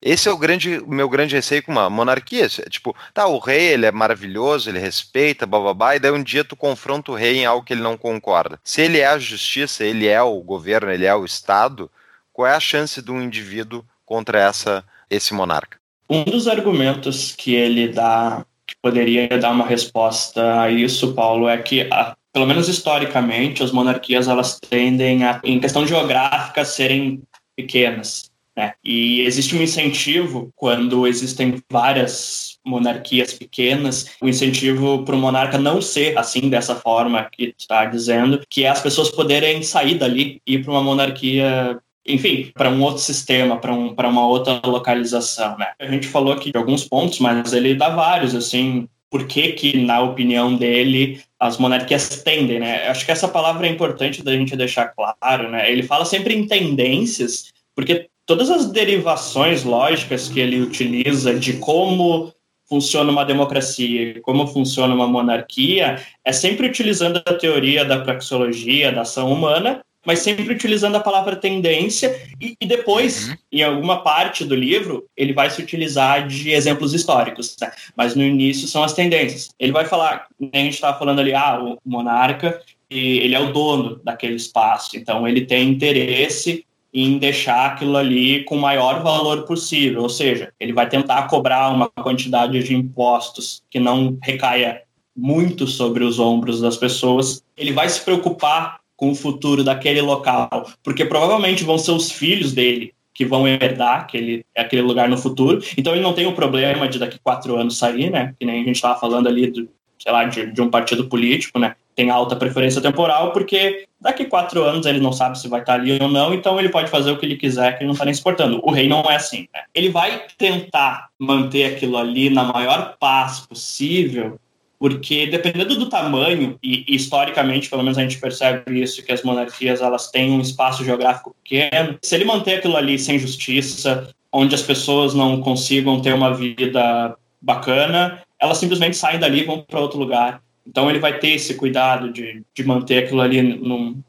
Esse é o grande, meu grande receio com uma monarquia. Tipo, tá, o rei ele é maravilhoso, ele respeita, bababá, e daí um dia tu confronta o rei em algo que ele não concorda. Se ele é a justiça, ele é o governo, ele é o Estado, qual é a chance de um indivíduo contra essa, esse monarca? Um dos argumentos que ele dá, que poderia dar uma resposta a isso, Paulo, é que, a, pelo menos historicamente, as monarquias elas tendem, a, em questão geográfica, serem pequenas. Né? E existe um incentivo quando existem várias monarquias pequenas, o um incentivo para o monarca não ser assim dessa forma que está dizendo, que é as pessoas poderem sair dali e ir para uma monarquia enfim, para um outro sistema, para um, uma outra localização, né? A gente falou aqui de alguns pontos, mas ele dá vários, assim, por que que, na opinião dele, as monarquias tendem, né? Acho que essa palavra é importante da gente deixar claro, né? Ele fala sempre em tendências, porque todas as derivações lógicas que ele utiliza de como funciona uma democracia, como funciona uma monarquia, é sempre utilizando a teoria da praxeologia, da ação humana, mas sempre utilizando a palavra tendência, e, e depois, uhum. em alguma parte do livro, ele vai se utilizar de exemplos históricos, né? mas no início são as tendências. Ele vai falar, a gente estava falando ali, ah, o monarca, ele é o dono daquele espaço, então ele tem interesse em deixar aquilo ali com o maior valor possível, ou seja, ele vai tentar cobrar uma quantidade de impostos que não recaia muito sobre os ombros das pessoas. Ele vai se preocupar com o futuro daquele local, porque provavelmente vão ser os filhos dele que vão herdar aquele, aquele lugar no futuro. Então ele não tem o problema de daqui quatro anos sair, né? Que nem a gente estava falando ali, do, sei lá, de, de, um partido político, né? Tem alta preferência temporal, porque daqui quatro anos ele não sabe se vai estar ali ou não, então ele pode fazer o que ele quiser, que ele não está nem se importando. O rei não é assim, né? Ele vai tentar manter aquilo ali na maior paz possível, porque dependendo do tamanho e, historicamente pelo menos a gente percebe isso que as monarquias elas têm um espaço geográfico pequeno se ele manter aquilo ali sem justiça onde as pessoas não consigam ter uma vida bacana elas simplesmente saem dali e vão para outro lugar então ele vai ter esse cuidado de, de manter aquilo ali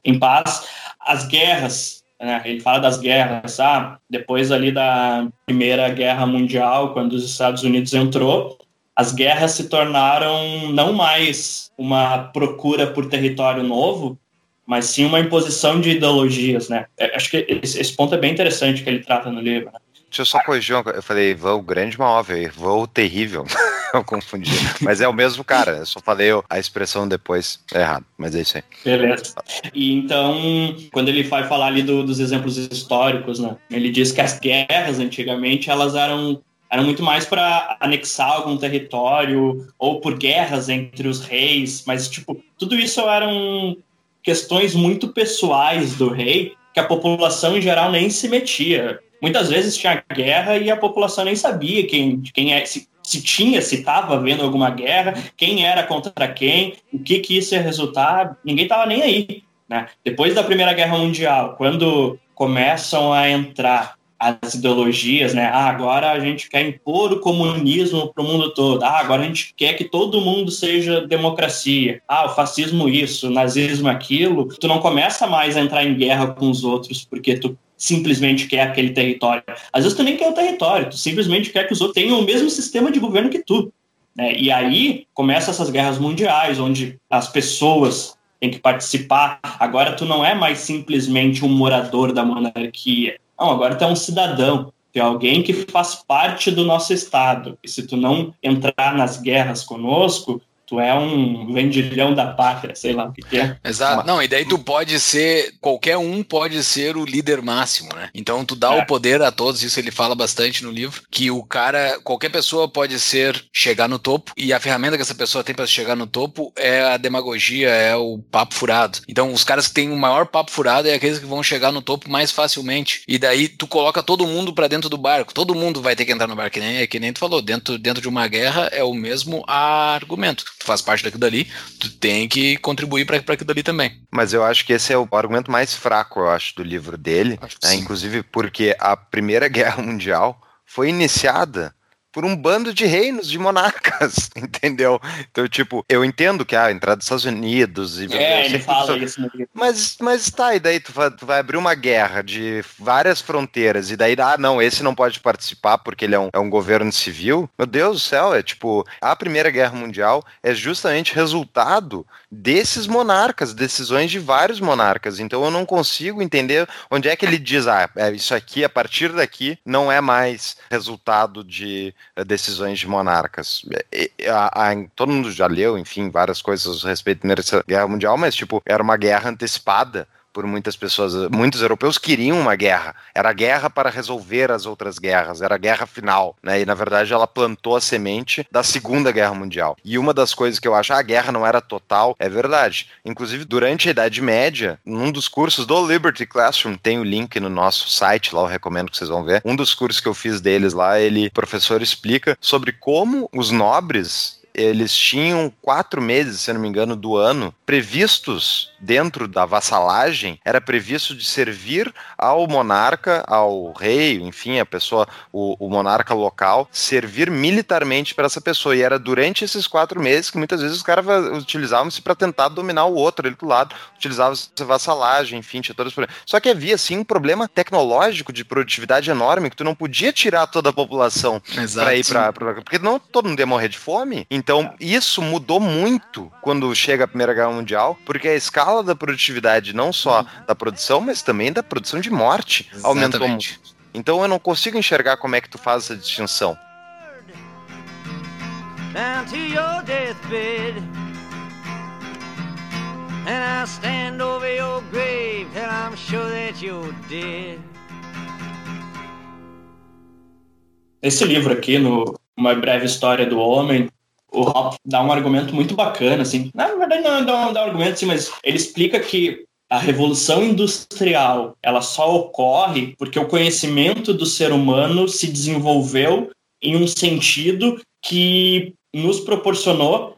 em paz as guerras né? ele fala das guerras ah, depois ali da primeira guerra mundial quando os Estados Unidos entrou as guerras se tornaram não mais uma procura por território novo, mas sim uma imposição de ideologias, né? É, acho que esse, ponto é bem interessante que ele trata no livro. Né? Deixa eu só corrigir, eu falei voo grande, óbvio, voo terrível. eu confundi. Mas é o mesmo cara, eu só falei a expressão depois errado, mas é isso aí. Beleza. E então, quando ele vai falar ali do, dos exemplos históricos, né? Ele diz que as guerras antigamente elas eram era muito mais para anexar algum território ou por guerras entre os reis, mas tipo, tudo isso eram questões muito pessoais do rei que a população em geral nem se metia. Muitas vezes tinha guerra e a população nem sabia quem, quem é, se, se tinha, se estava havendo alguma guerra, quem era contra quem, o que, que isso ia resultar, ninguém estava nem aí. Né? Depois da Primeira Guerra Mundial, quando começam a entrar as ideologias, né? Ah, agora a gente quer impor o comunismo para o mundo todo. Ah, agora a gente quer que todo mundo seja democracia. Ah, o fascismo isso, o nazismo aquilo. Tu não começa mais a entrar em guerra com os outros porque tu simplesmente quer aquele território. Às vezes tu nem quer o território, tu simplesmente quer que os outros tenham o mesmo sistema de governo que tu. Né? E aí começam essas guerras mundiais, onde as pessoas têm que participar. Agora tu não é mais simplesmente um morador da monarquia. Não, agora tu é um cidadão. Tu é alguém que faz parte do nosso Estado. E se tu não entrar nas guerras conosco, tu é um vendilhão da pátria, sei lá o que, que é. Exato. Não, e daí tu pode ser, qualquer um pode ser o líder máximo, né? Então tu dá É. o poder a todos, isso ele fala bastante no livro, que o cara, qualquer pessoa pode ser, chegar no topo, e a ferramenta que essa pessoa tem para chegar no topo é a demagogia, é o papo furado. Então os caras que têm o maior papo furado é aqueles que vão chegar no topo mais facilmente. E daí tu coloca todo mundo para dentro do barco, todo mundo vai ter que entrar no barco, que nem, que nem tu falou, dentro, dentro de uma guerra é o mesmo argumento. Tu faz parte daquilo dali, tu tem que contribuir para aquilo dali também. Mas eu acho que esse é o argumento mais fraco, eu acho, do livro dele. Acho né? Inclusive porque a Primeira Guerra Mundial foi iniciada por um bando de reinos, de monarcas, entendeu? Então, tipo, eu entendo que ah, a entrada dos Estados Unidos... E, É, ele fala isso- isso no. Mas, mas tá, e daí tu vai, tu vai abrir uma guerra de várias fronteiras, e daí, ah, não, esse não pode participar porque ele é um, é um governo civil. Meu Deus do céu, é tipo, a Primeira Guerra Mundial é justamente resultado desses monarcas, decisões de vários monarcas. Então eu não consigo entender onde é que ele diz, ah, é, isso aqui, a partir daqui, não é mais resultado de decisões de monarcas. A- a- todo mundo já leu, enfim, várias coisas a respeito da Primeira Guerra Mundial, mas, tipo, era uma guerra antecipada por muitas pessoas. Muitos europeus queriam uma guerra. Era guerra para resolver as outras guerras, era a guerra final, né? E, na verdade, ela plantou a semente da Segunda Guerra Mundial. E uma das coisas que eu acho, ah, a guerra não era total, é verdade. Inclusive, durante a Idade Média, num dos cursos do Liberty Classroom, tem o link no nosso site, lá eu recomendo que vocês vão ver. Um dos cursos que eu fiz deles lá, ele, o professor explica sobre como os nobres eles tinham quatro meses, se não me engano, do ano previstos dentro da vassalagem, era previsto de servir ao monarca, ao rei, enfim, a pessoa, o, o monarca local, servir militarmente para essa pessoa. E era durante esses quatro meses que muitas vezes os caras va- utilizavam-se para tentar dominar o outro ali do lado, utilizavam-se vassalagem, enfim, tinha todos os problemas. Só que havia, sim, um problema tecnológico de produtividade enorme, que tu não podia tirar toda a população para ir para porque não todo mundo ia morrer de fome. Então isso mudou muito quando chega a Primeira Guerra Mundial, porque a escala da produtividade não só da produção, mas também da produção de morte aumentou muito. Exatamente. Então eu não consigo enxergar como é que tu faz essa distinção. down to your deathbed. And I'll stand over your grave till I'm sure that you're dead. Esse livro aqui, no Uma Breve História do Homem, o Hop dá um argumento muito bacana, assim. Na verdade, não dá um, dá um argumento, assim, mas ele explica que a revolução industrial ela só ocorre porque o conhecimento do ser humano se desenvolveu em um sentido que nos proporcionou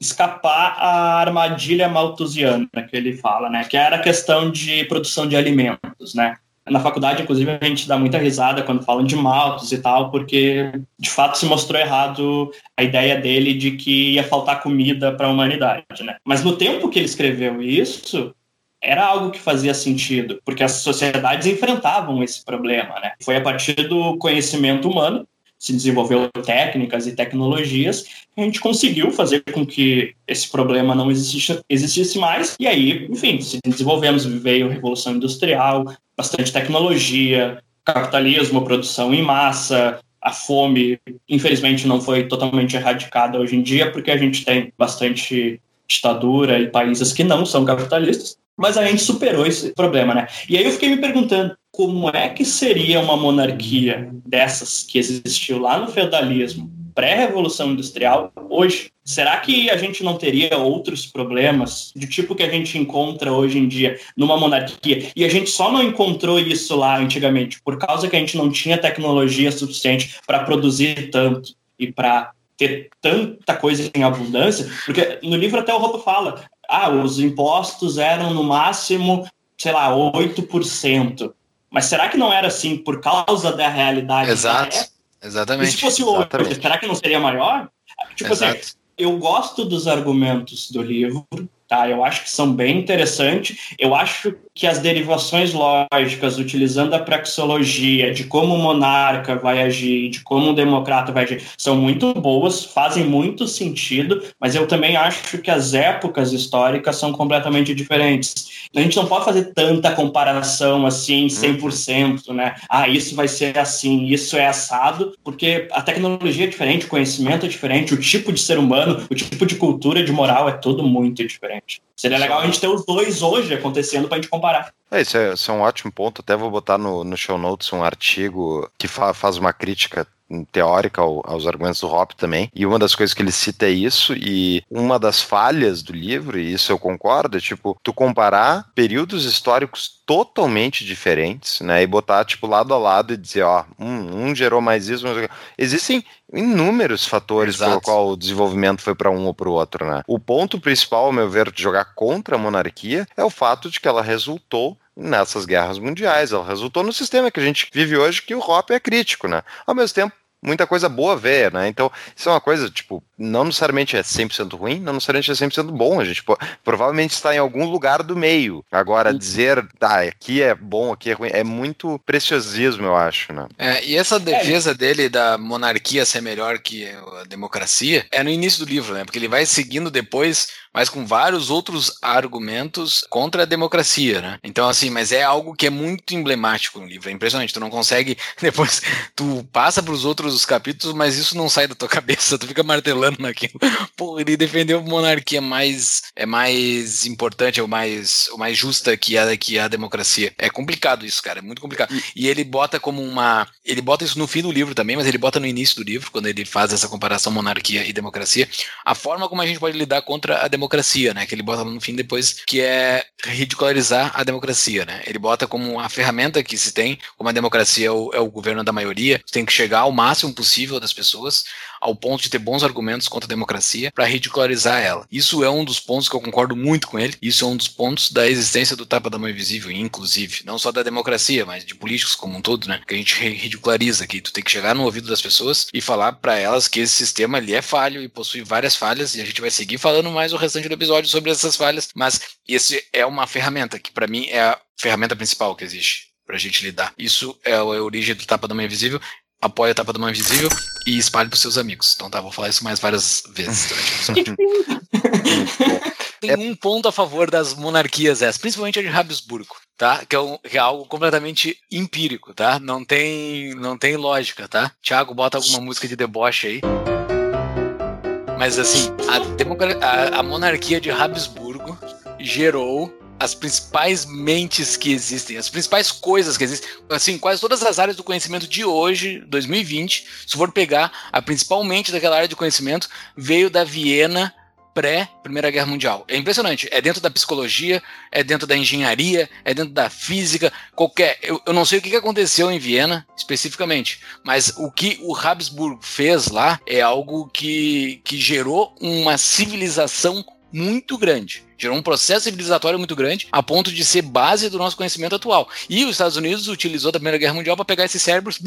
escapar à armadilha malthusiana que ele fala, né? Que era a questão de produção de alimentos, né? Na faculdade, inclusive, a gente dá muita risada quando falam de Malthus e tal, porque de fato se mostrou errado a ideia dele de que ia faltar comida para a humanidade, né? Mas no tempo que ele escreveu isso, era algo que fazia sentido, porque as sociedades enfrentavam esse problema, né? Foi a partir do conhecimento humano se desenvolveu técnicas e tecnologias, a gente conseguiu fazer com que esse problema não existisse, existisse mais. E aí, enfim, se desenvolvemos, veio a Revolução Industrial, bastante tecnologia, capitalismo, produção em massa, a fome, infelizmente, não foi totalmente erradicada hoje em dia, porque a gente tem bastante ditadura e países que não são capitalistas. Mas a gente superou esse problema, né? E aí eu fiquei me perguntando como é que seria uma monarquia dessas que existiu lá no feudalismo, pré-revolução industrial, hoje? Será que a gente não teria outros problemas do tipo que a gente encontra hoje em dia numa monarquia? E a gente só não encontrou isso lá antigamente por causa que a gente não tinha tecnologia suficiente para produzir tanto e para ter tanta coisa em abundância, porque no livro até o Roupa fala, ah, os impostos eram no máximo, sei lá, 8%. Mas será que não era assim por causa da realidade? Exato. Época? E Exatamente. se fosse Exatamente. será que não seria maior? Tipo assim, Exato. eu gosto dos argumentos do livro, Tá, eu acho que são bem interessantes. Eu acho que as derivações lógicas, utilizando a praxeologia de como o monarca vai agir, de como o democrata vai agir, são muito boas, fazem muito sentido, mas eu também acho que as épocas históricas são completamente diferentes. A gente não pode fazer tanta comparação assim, 100%, né? Ah, isso vai ser assim, isso é assado, porque a tecnologia é diferente, o conhecimento é diferente, o tipo de ser humano, o tipo de cultura, de moral é tudo muito diferente. Seria legal a gente ter os dois hoje acontecendo para a gente comparar. É, isso, é, isso é um ótimo ponto. Até vou botar no, no show notes um artigo que fa faz uma crítica teórica aos argumentos do Hoppe também. E uma das coisas que ele cita é isso, e uma das falhas do livro, e isso eu concordo, é tipo, tu comparar períodos históricos totalmente diferentes, né? E botar, tipo, lado a lado e dizer, ó, um, um gerou mais isso, mas... existem inúmeros fatores Exato. pelo qual o desenvolvimento foi para um ou para o outro, né? O ponto principal, ao meu ver, de jogar contra a monarquia é o fato de que ela resultou nessas guerras mundiais. Ela resultou no sistema que a gente vive hoje, que o Hoppe é crítico, né? Ao mesmo tempo, muita coisa boa ver, né? Então, isso é uma coisa, tipo, não necessariamente é 100% ruim, não necessariamente é 100% bom. A gente pô, provavelmente está em algum lugar do meio. Agora, dizer, tá, aqui é bom, aqui é ruim, é muito preciosismo, eu acho, né? É, e essa defesa dele da monarquia ser melhor que a democracia é no início do livro, né? Porque ele vai seguindo depois mas com vários outros argumentos contra a democracia, né? Então, assim, mas é algo que é muito emblemático no livro. É impressionante. Tu não consegue, depois, tu passa para os outros capítulos, mas isso não sai da tua cabeça. Tu fica martelando naquilo. Pô, ele defendeu a monarquia mais é mais importante, ou mais, ou mais justa que a, que a democracia. É complicado isso, cara. É muito complicado. E ele bota como uma. Ele bota isso no fim do livro também, mas ele bota no início do livro, quando ele faz essa comparação monarquia e democracia, a forma como a gente pode lidar contra a democracia democracia, né? Que ele bota no fim depois, que é ridicularizar a democracia, né? Ele bota como a ferramenta que se tem, como a democracia é o, é o governo da maioria, tem que chegar ao máximo possível das pessoas, ao ponto de ter bons argumentos contra a democracia para ridicularizar ela. Isso é um dos pontos que eu concordo muito com ele. Isso é um dos pontos da existência do tapa da mão invisível, inclusive, não só da democracia, mas de políticos como um todo, né? Que a gente ridiculariza aqui. Tu tem que chegar no ouvido das pessoas e falar para elas que esse sistema ali é falho e possui várias falhas e a gente vai seguir falando mais o restante do episódio sobre essas falhas, mas esse é uma ferramenta que para mim é a ferramenta principal que existe pra gente lidar. Isso é a origem do tapa da mão invisível apoie a Tapa da Mão Invisível e espalhe para seus amigos. Então tá, vou falar isso mais várias vezes durante o Tem é... um ponto a favor das monarquias essas, principalmente a de Habsburgo, tá? Que é, um, que é, algo completamente empírico, tá? Não tem, não tem lógica, tá? Tiago, bota alguma música de deboche aí. Mas assim, a, a, a monarquia de Habsburgo gerou as principais mentes que existem, as principais coisas que existem, assim, quase todas as áreas do conhecimento de hoje, 2020, se for pegar a principal mente daquela área de conhecimento, veio da Viena pré-Primeira Guerra Mundial. É impressionante. É dentro da psicologia, é dentro da engenharia, é dentro da física, qualquer. Eu, eu não sei o que aconteceu em Viena especificamente, mas o que o Habsburgo fez lá é algo que, que gerou uma civilização muito grande. Gerou um processo civilizatório muito grande, a ponto de ser base do nosso conhecimento atual. E os Estados Unidos utilizou da Primeira Guerra Mundial para pegar esses cérebros,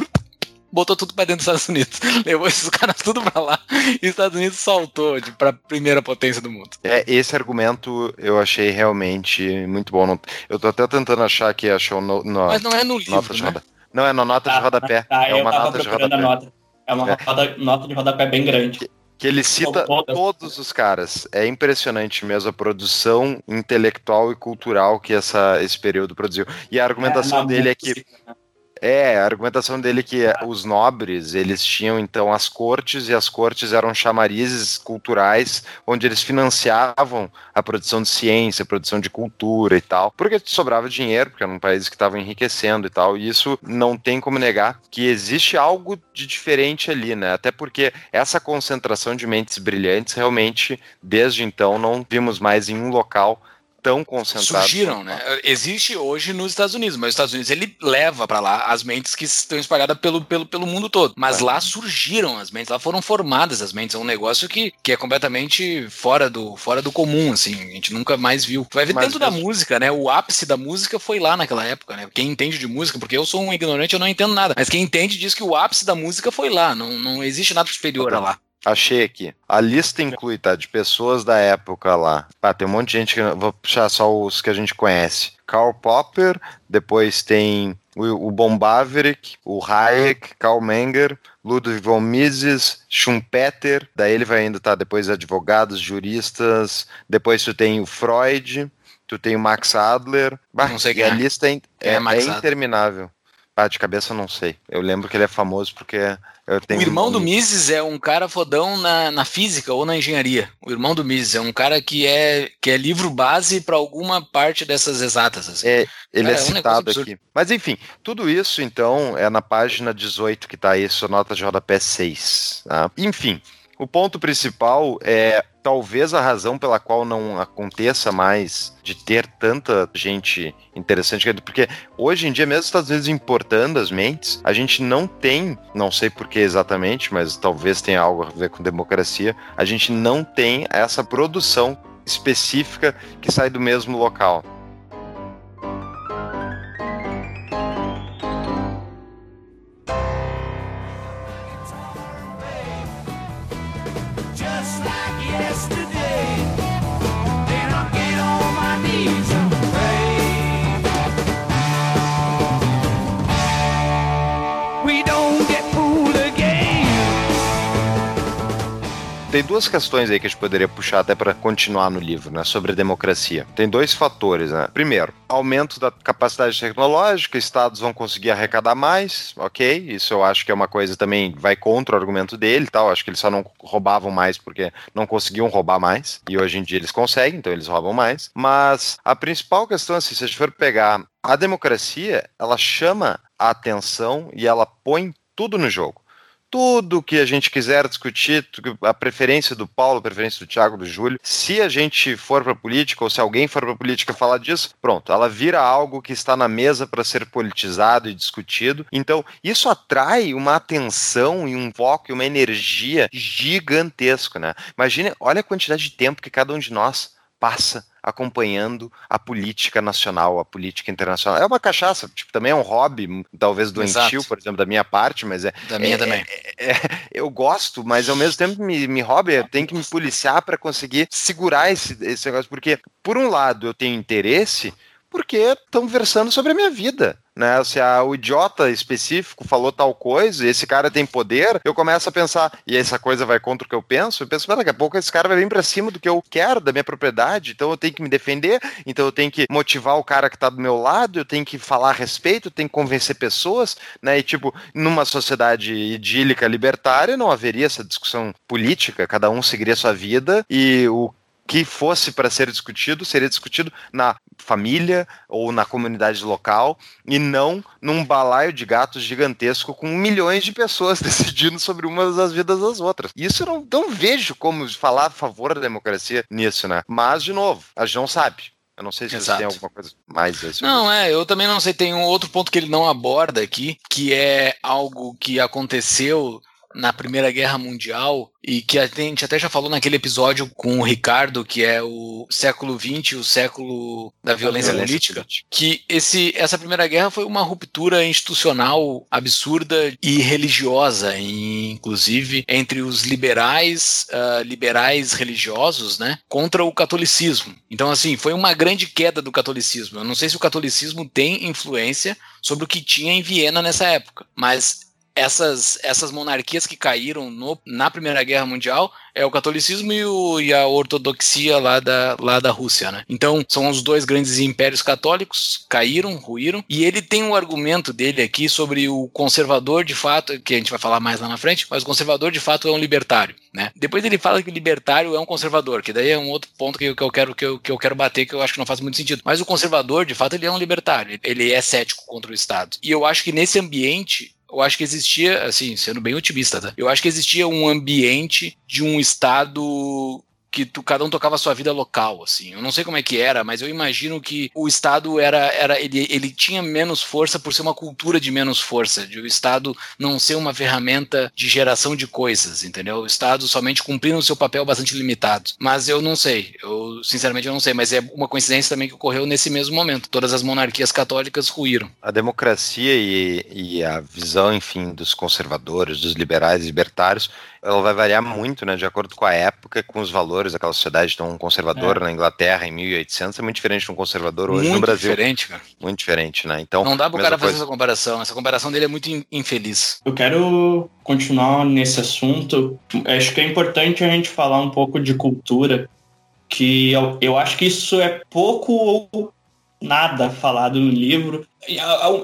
botou tudo para dentro dos Estados Unidos. Levou esses caras tudo para lá e os Estados Unidos saltou para a primeira potência do mundo. É, esse argumento eu achei realmente muito bom. Eu tô até tentando achar que achou no, no Mas não é no livro, né? Roda... Não, é na nota tá, de rodapé. Tá, é uma nota de rodapé. Nota. É uma é. Roda, nota de rodapé bem grande. Que ele cita todos os caras. É impressionante mesmo a produção intelectual e cultural que essa, esse período produziu. E a argumentação é, dele é que. Né? É, a argumentação dele é que os nobres, eles tinham então as cortes, e as cortes eram chamarizes culturais, onde eles financiavam a produção de ciência, a produção de cultura e tal, porque sobrava dinheiro, porque era um país que estava enriquecendo e tal, e isso não tem como negar que existe algo de diferente ali, né? Até porque essa concentração de mentes brilhantes, realmente, desde então, não vimos mais em um local tão concentrados. Surgiram, né? Existe hoje nos Estados Unidos, mas os Estados Unidos ele leva para lá as mentes que estão espalhadas pelo, pelo, pelo mundo todo. Mas é. lá surgiram as mentes, lá foram formadas as mentes. É um negócio que, que é completamente fora do, fora do comum, assim. A gente nunca mais viu. Vai ver mas dentro mesmo... da música, né? O ápice da música foi lá naquela época, né? Quem entende de música, porque eu sou um ignorante, eu não entendo nada. Mas quem entende diz que o ápice da música foi lá. Não, não existe nada superior a lá. Achei aqui. A lista inclui, tá? De pessoas da época lá. Ah, tem um monte de gente que. Vou puxar só os que a gente conhece. Karl Popper, depois tem o, o Bombaverick, o Hayek, Karl Menger, Ludwig von Mises, Schumpeter, daí ele vai indo, tá? Depois advogados, juristas, depois tu tem o Freud, tu tem o Max Adler. Bah, Não sei quem a é. lista é, é é, é interminável. Ah, de cabeça eu não sei. Eu lembro que ele é famoso porque O irmão um- do Mises é um cara fodão na, na física ou na engenharia. O irmão do Mises é um cara que é, que é livro base para alguma parte dessas exatas. Assim. É, ele Cara, é é citado aqui. Mas enfim, tudo isso então é na página 18 que tá aí, sua nota de rodapé 6. tá? Enfim, o ponto principal é talvez a razão pela qual não aconteça mais de ter tanta gente interessante, porque hoje em dia, mesmo os Estados Unidos importando as mentes, a gente não tem, não sei por que exatamente, mas talvez tenha algo a ver com democracia, a gente não tem essa produção específica que sai do mesmo local. Tem duas questões aí que a gente poderia puxar até para continuar no livro, né, sobre a democracia. Tem dois fatores, né? Primeiro, aumento da capacidade tecnológica, estados vão conseguir arrecadar mais, ok? Isso eu acho que é uma coisa também vai contra o argumento dele, tal. Acho que eles só não roubavam mais porque não conseguiam roubar mais e hoje em dia eles conseguem, então eles roubam mais. Mas a principal questão, assim, se a gente for pegar a democracia, ela chama a atenção e ela põe tudo no jogo tudo que a gente quiser discutir, a preferência do Paulo, a preferência do Thiago, do Júlio, se a gente for para política ou se alguém for para política falar disso, pronto, ela vira algo que está na mesa para ser politizado e discutido. Então, isso atrai uma atenção e um foco e uma energia gigantesco, né? Imagine, olha a quantidade de tempo que cada um de nós passa acompanhando a política nacional, a política internacional. É uma cachaça, tipo, também é um hobby, talvez doentio, Exato. por exemplo, da minha parte, mas é, Da minha é, também. é, eu gosto, mas ao mesmo tempo me, me hobby, eu tenho que me policiar para conseguir segurar esse, esse negócio, porque por um lado eu tenho interesse, porque estão versando sobre a minha vida. Né? Se a, o idiota específico falou tal coisa e esse cara tem poder, eu começo a pensar, e essa coisa vai contra o que eu penso, eu penso, daqui a pouco esse cara vai vir pra cima do que eu quero, da minha propriedade, então eu tenho que me defender, então eu tenho que motivar o cara que tá do meu lado, eu tenho que falar a respeito, eu tenho que convencer pessoas, né? E tipo, numa sociedade idílica libertária não haveria essa discussão política, cada um seguiria sua vida e o que fosse para ser discutido seria discutido na família ou na comunidade local e não num balaio de gatos gigantesco com milhões de pessoas decidindo sobre umas das vidas das outras. Isso eu não, não vejo como falar a favor da democracia nisso, né? Mas, de novo, a gente não sabe. Eu não sei se Exato. tem alguma coisa mais a dizer. Não, é, eu também não sei. Tem um outro ponto que ele não aborda aqui, que é algo que aconteceu na Primeira Guerra Mundial e que a gente até já falou naquele episódio com o Ricardo, que é o século XX, o século da violência, política, que esse, essa Primeira Guerra foi uma ruptura institucional absurda e religiosa, e, inclusive entre os liberais, ah, liberais religiosos, né, contra o catolicismo. Então, assim, foi uma grande queda do catolicismo. Eu não sei se o catolicismo tem influência sobre o que tinha em Viena nessa época, mas essas, essas monarquias que caíram no, na Primeira Guerra Mundial é o catolicismo e, o, e a ortodoxia lá da, lá da Rússia, né? Então, são os dois grandes impérios católicos, caíram, ruíram, e ele tem um argumento dele aqui sobre o conservador de fato, que a gente vai falar mais lá na frente, mas o conservador de fato é um libertário, né? Depois ele fala que libertário é um conservador, que daí é um outro ponto que, eu- que eu quero que eu, que eu quero bater, que eu acho que não faz muito sentido. Mas o conservador, de fato, ele é um libertário, ele é cético contra o Estado. E eu acho que nesse ambiente eu acho que existia, assim, sendo bem otimista, tá? Eu acho que existia um ambiente de um Estado que tu, cada um tocava a sua vida local, assim. Eu não sei como é que era, mas eu imagino que o Estado era, era ele, ele tinha menos força por ser uma cultura de menos força, de o Estado não ser uma ferramenta de geração de coisas, entendeu? O Estado somente cumprindo o seu papel bastante limitado. Mas eu não sei, eu sinceramente eu não sei, mas é uma coincidência também que ocorreu nesse mesmo momento. Todas as monarquias católicas ruíram. A democracia e, e a visão, enfim, dos conservadores, dos liberais libertários, ela vai variar muito, né, de acordo com a época, com os valores daquela sociedade. Então, um conservador É. na Inglaterra em 1800 é muito diferente de um conservador hoje Muito no Brasil. diferente, cara. Muito diferente, né? Então, Não dá pro mesma cara fazer coisa. essa comparação. Essa comparação dele é muito in- infeliz. Eu quero continuar nesse assunto. Acho que é importante a gente falar um pouco de cultura, que eu, eu acho que isso é pouco ou nada falado no livro,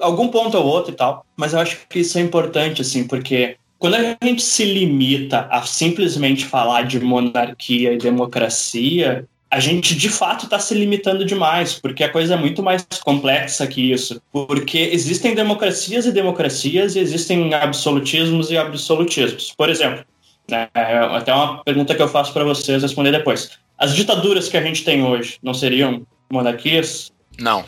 algum ponto ou outro e tal, mas eu acho que isso é importante, assim, porque quando a gente se limita a simplesmente falar de monarquia e democracia, a gente de fato está se limitando demais, porque a coisa é muito mais complexa que isso. Porque existem democracias e democracias, e existem absolutismos e absolutismos. Por exemplo, né, é até uma pergunta que eu faço para vocês responder depois. As ditaduras que a gente tem hoje não seriam monarquias? Não,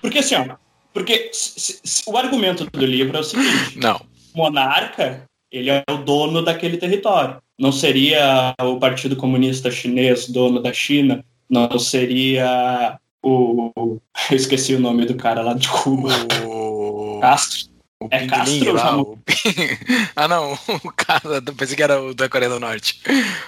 Porque assim, ó, porque se- se- o argumento do livro é o seguinte: não. monarca, ele é o dono daquele território. Não seria o Partido Comunista Chinês dono da China, não seria o. Eu esqueci o nome do cara lá de Cuba. O, Castro. o é Ping Castro lá, o Ah, não, o cara, eu pensei que era o da Coreia do Norte.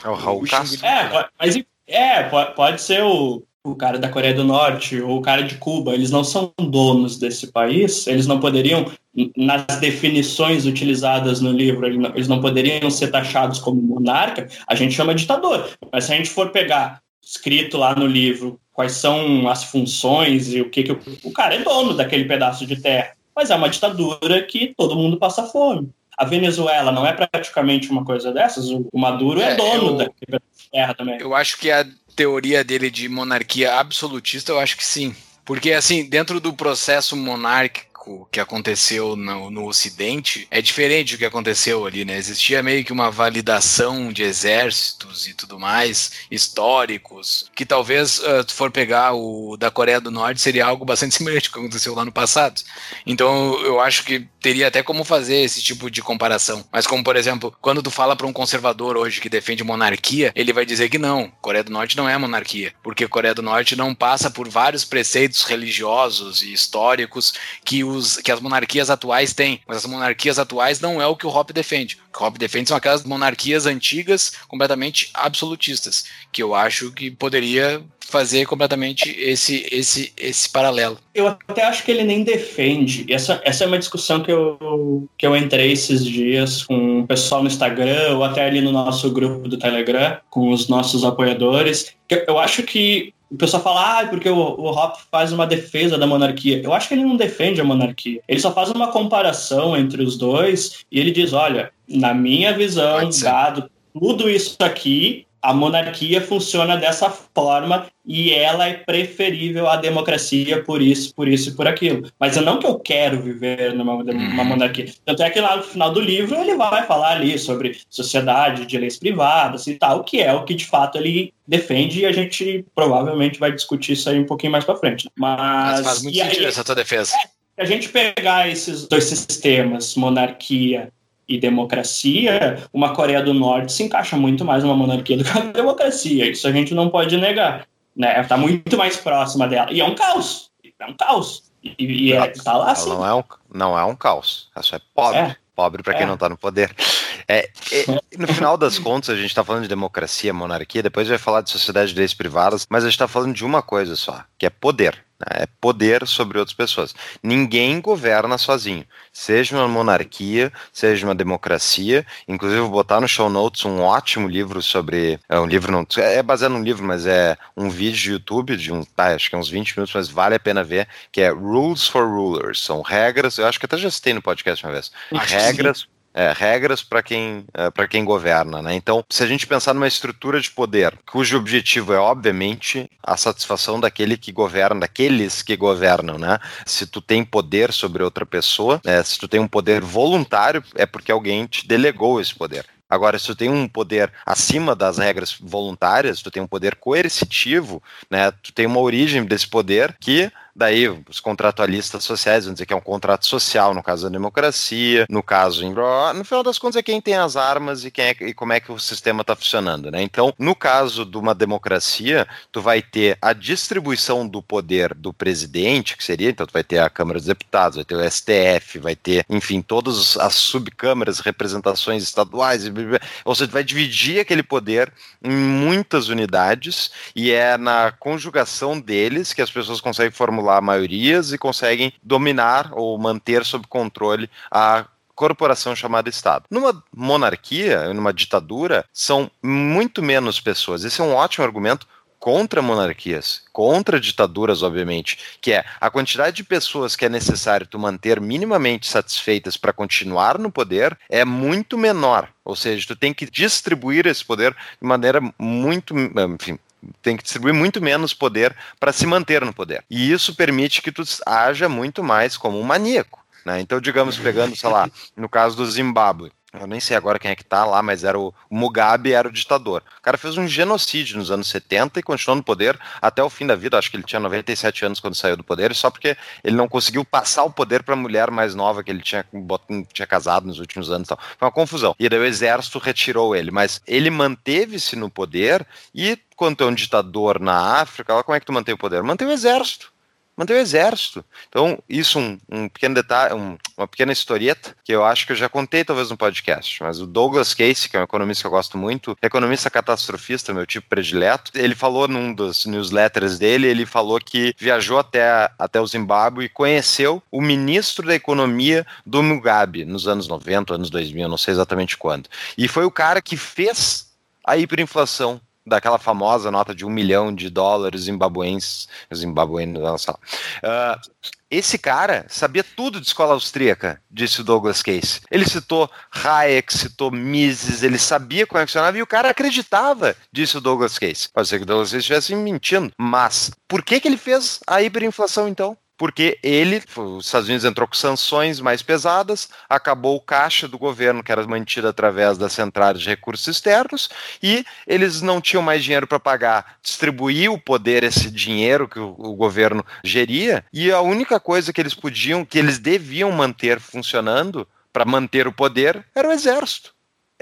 É o Raul o Castro. É, mas é, po- pode ser o, o cara da Coreia do Norte ou o cara de Cuba. Eles não são donos desse país, eles não poderiam, nas definições utilizadas no livro, eles não, eles não poderiam ser taxados como monarca, a gente chama ditador. Mas se a gente for pegar escrito lá no livro quais são as funções e o que, que o, o cara é dono daquele pedaço de terra, mas é uma ditadura que todo mundo passa fome. A Venezuela não é praticamente uma coisa dessas, o Maduro é, É, dono eu- daquele pedaço de terra também. Eu acho que a teoria dele de monarquia absolutista, eu acho que sim. Porque, assim, dentro do processo monárquico que aconteceu no, no Ocidente, é diferente do que aconteceu ali, né? Existia meio que uma validação de exércitos e tudo mais, históricos, que talvez, uh, se for pegar o da Coreia do Norte, seria algo bastante semelhante ao que aconteceu lá no passado. Então, eu acho que teria até como fazer esse tipo de comparação. Mas como, por exemplo, quando tu fala para um conservador hoje que defende monarquia, ele vai dizer que não, Coreia do Norte não é monarquia, porque Coreia do Norte não passa por vários preceitos religiosos e históricos que, os, que as monarquias atuais têm. Mas as monarquias atuais não é o que o Hop defende. O que o Hop defende são aquelas monarquias antigas, completamente absolutistas, que eu acho que poderia fazer completamente esse, esse, esse paralelo. Eu até acho que ele nem defende. E Essa, essa é uma discussão que eu, que eu entrei esses dias com o pessoal no Instagram, ou até ali no nosso grupo do Telegram, com os nossos apoiadores. Eu acho que o pessoal fala, ah, porque o, o Hop faz uma defesa da monarquia. Eu acho que ele não defende a monarquia. Ele só faz uma comparação entre os dois e ele diz: olha, na minha visão, dado tudo isso aqui, a monarquia funciona dessa forma e ela é preferível à democracia por isso, por isso e por aquilo. Mas não que eu quero viver numa uma Uhum. monarquia. Tanto é que lá no final do livro ele vai falar ali sobre sociedade de leis privadas e tal, que é o que de fato ele defende e a gente provavelmente vai discutir isso aí um pouquinho mais para frente. Mas, Mas faz muito e aí, sentido essa tua defesa. se a gente pegar esses dois sistemas, monarquia e democracia, uma Coreia do Norte se encaixa muito mais numa monarquia do que uma democracia. Isso a gente não pode negar. Né? Está muito mais próxima dela. E é um caos. É um caos. E, e é, tá lá assim. não é um, não é um caos. Ela só é pobre. É. Pobre para quem É. não tá no poder. É, é, no final das contas, a gente tá falando de democracia, monarquia, depois vai falar de sociedade de leis privadas, mas a gente tá falando de uma coisa só, que é poder. É poder sobre outras pessoas. Ninguém governa sozinho. Seja uma monarquia, seja uma democracia. Inclusive, vou botar no show notes um ótimo livro sobre. É um livro, não. É baseado num livro, mas é um vídeo de YouTube de um. Tá, acho que é uns 20 minutos, mas vale a pena ver, que é Rules for Rulers. São regras. Eu acho que até já citei no podcast uma vez. Acho regras. É, regras para quem, é, pra quem governa, né? Então, se a gente pensar numa estrutura de poder, cujo objetivo é, obviamente, a satisfação daquele que governa, daqueles que governam, né? Se tu tem poder sobre outra pessoa, né, se tu tem um poder voluntário, é porque alguém te delegou esse poder. Agora, se tu tem um poder acima das regras voluntárias, tu tem um poder coercitivo, né? Tu tem uma origem desse poder que Daí os contratualistas sociais vão dizer que é um contrato social, no caso da democracia, no caso em no final das contas é quem tem as armas e quem é, e como é que o sistema está funcionando, né? Então, no caso de uma democracia, tu vai ter a distribuição do poder do presidente, que seria, então tu vai ter a Câmara dos Deputados, vai ter o STF, vai ter, enfim, todas as subcâmaras, representações estaduais, ou seja, tu vai dividir aquele poder em muitas unidades e é na conjugação deles que as pessoas conseguem formular formular maiorias e conseguem dominar ou manter sob controle a corporação chamada Estado. Numa monarquia, numa ditadura, são muito menos pessoas. Esse é um ótimo argumento contra monarquias, contra ditaduras, obviamente, que é a quantidade de pessoas que é necessário tu manter minimamente satisfeitas para continuar no poder é muito menor. Ou seja, tu tem que distribuir esse poder de maneira muito, enfim, tem que distribuir muito menos poder para se manter no poder. E isso permite que tu haja muito mais como um maníaco. Né? Então, digamos, pegando, sei lá, no caso do Zimbábue, eu nem sei agora quem é que tá lá, mas era o, o Mugabe era o ditador. O cara fez um genocídio nos anos 70 e continuou no poder até o fim da vida. Acho que ele tinha 97 anos quando saiu do poder, só porque ele não conseguiu passar o poder para a mulher mais nova que ele tinha, tinha casado nos últimos anos. Tal. Foi uma confusão. E daí o exército retirou ele, mas ele manteve-se no poder e quando é um ditador na África, como é que tu mantém o poder? Mantém o exército manter o exército. Então, isso um, um pequeno detalhe, um, uma pequena historieta que eu acho que eu já contei talvez no podcast, mas o Douglas Casey, que é um economista que eu gosto muito, economista catastrofista, meu tipo predileto, ele falou num dos newsletters dele, ele falou que viajou até, até o Zimbábue e conheceu o ministro da economia do Mugabe nos anos 90, anos 2000, não sei exatamente quando. E foi o cara que fez a hiperinflação daquela famosa nota de um milhão de dólares zimbabuenses, zimbabuenos, sei lá. Uh, esse cara sabia tudo de escola austríaca, disse o Douglas Case. Ele citou Hayek, citou Mises, ele sabia como é funcionava e o cara acreditava, disse o Douglas Case. Pode ser que o Douglas Case estivesse mentindo, mas por que, que ele fez a hiperinflação então? Porque ele, os Estados Unidos entrou com sanções mais pesadas, acabou o caixa do governo, que era mantido através das centrais de recursos externos, e eles não tinham mais dinheiro para pagar, distribuir o poder, esse dinheiro que o, o, governo geria, e a única coisa que eles podiam, que eles deviam manter funcionando para manter o poder, era o exército.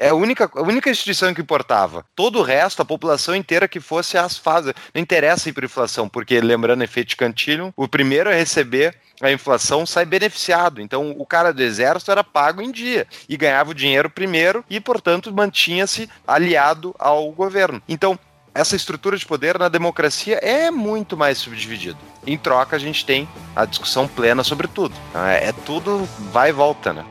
É a única, a única instituição que importava. Todo o resto, a população inteira que fosse as fases. Não interessa a hiperinflação, porque, lembrando efeito de Cantillon, o primeiro a receber a inflação sai beneficiado. Então, o cara do exército era pago em dia e ganhava o dinheiro primeiro e, portanto, mantinha-se aliado ao governo. Então, essa estrutura de poder na democracia é muito mais subdividida. Em troca, a gente tem a discussão plena sobre tudo. É, é tudo vai e volta, né?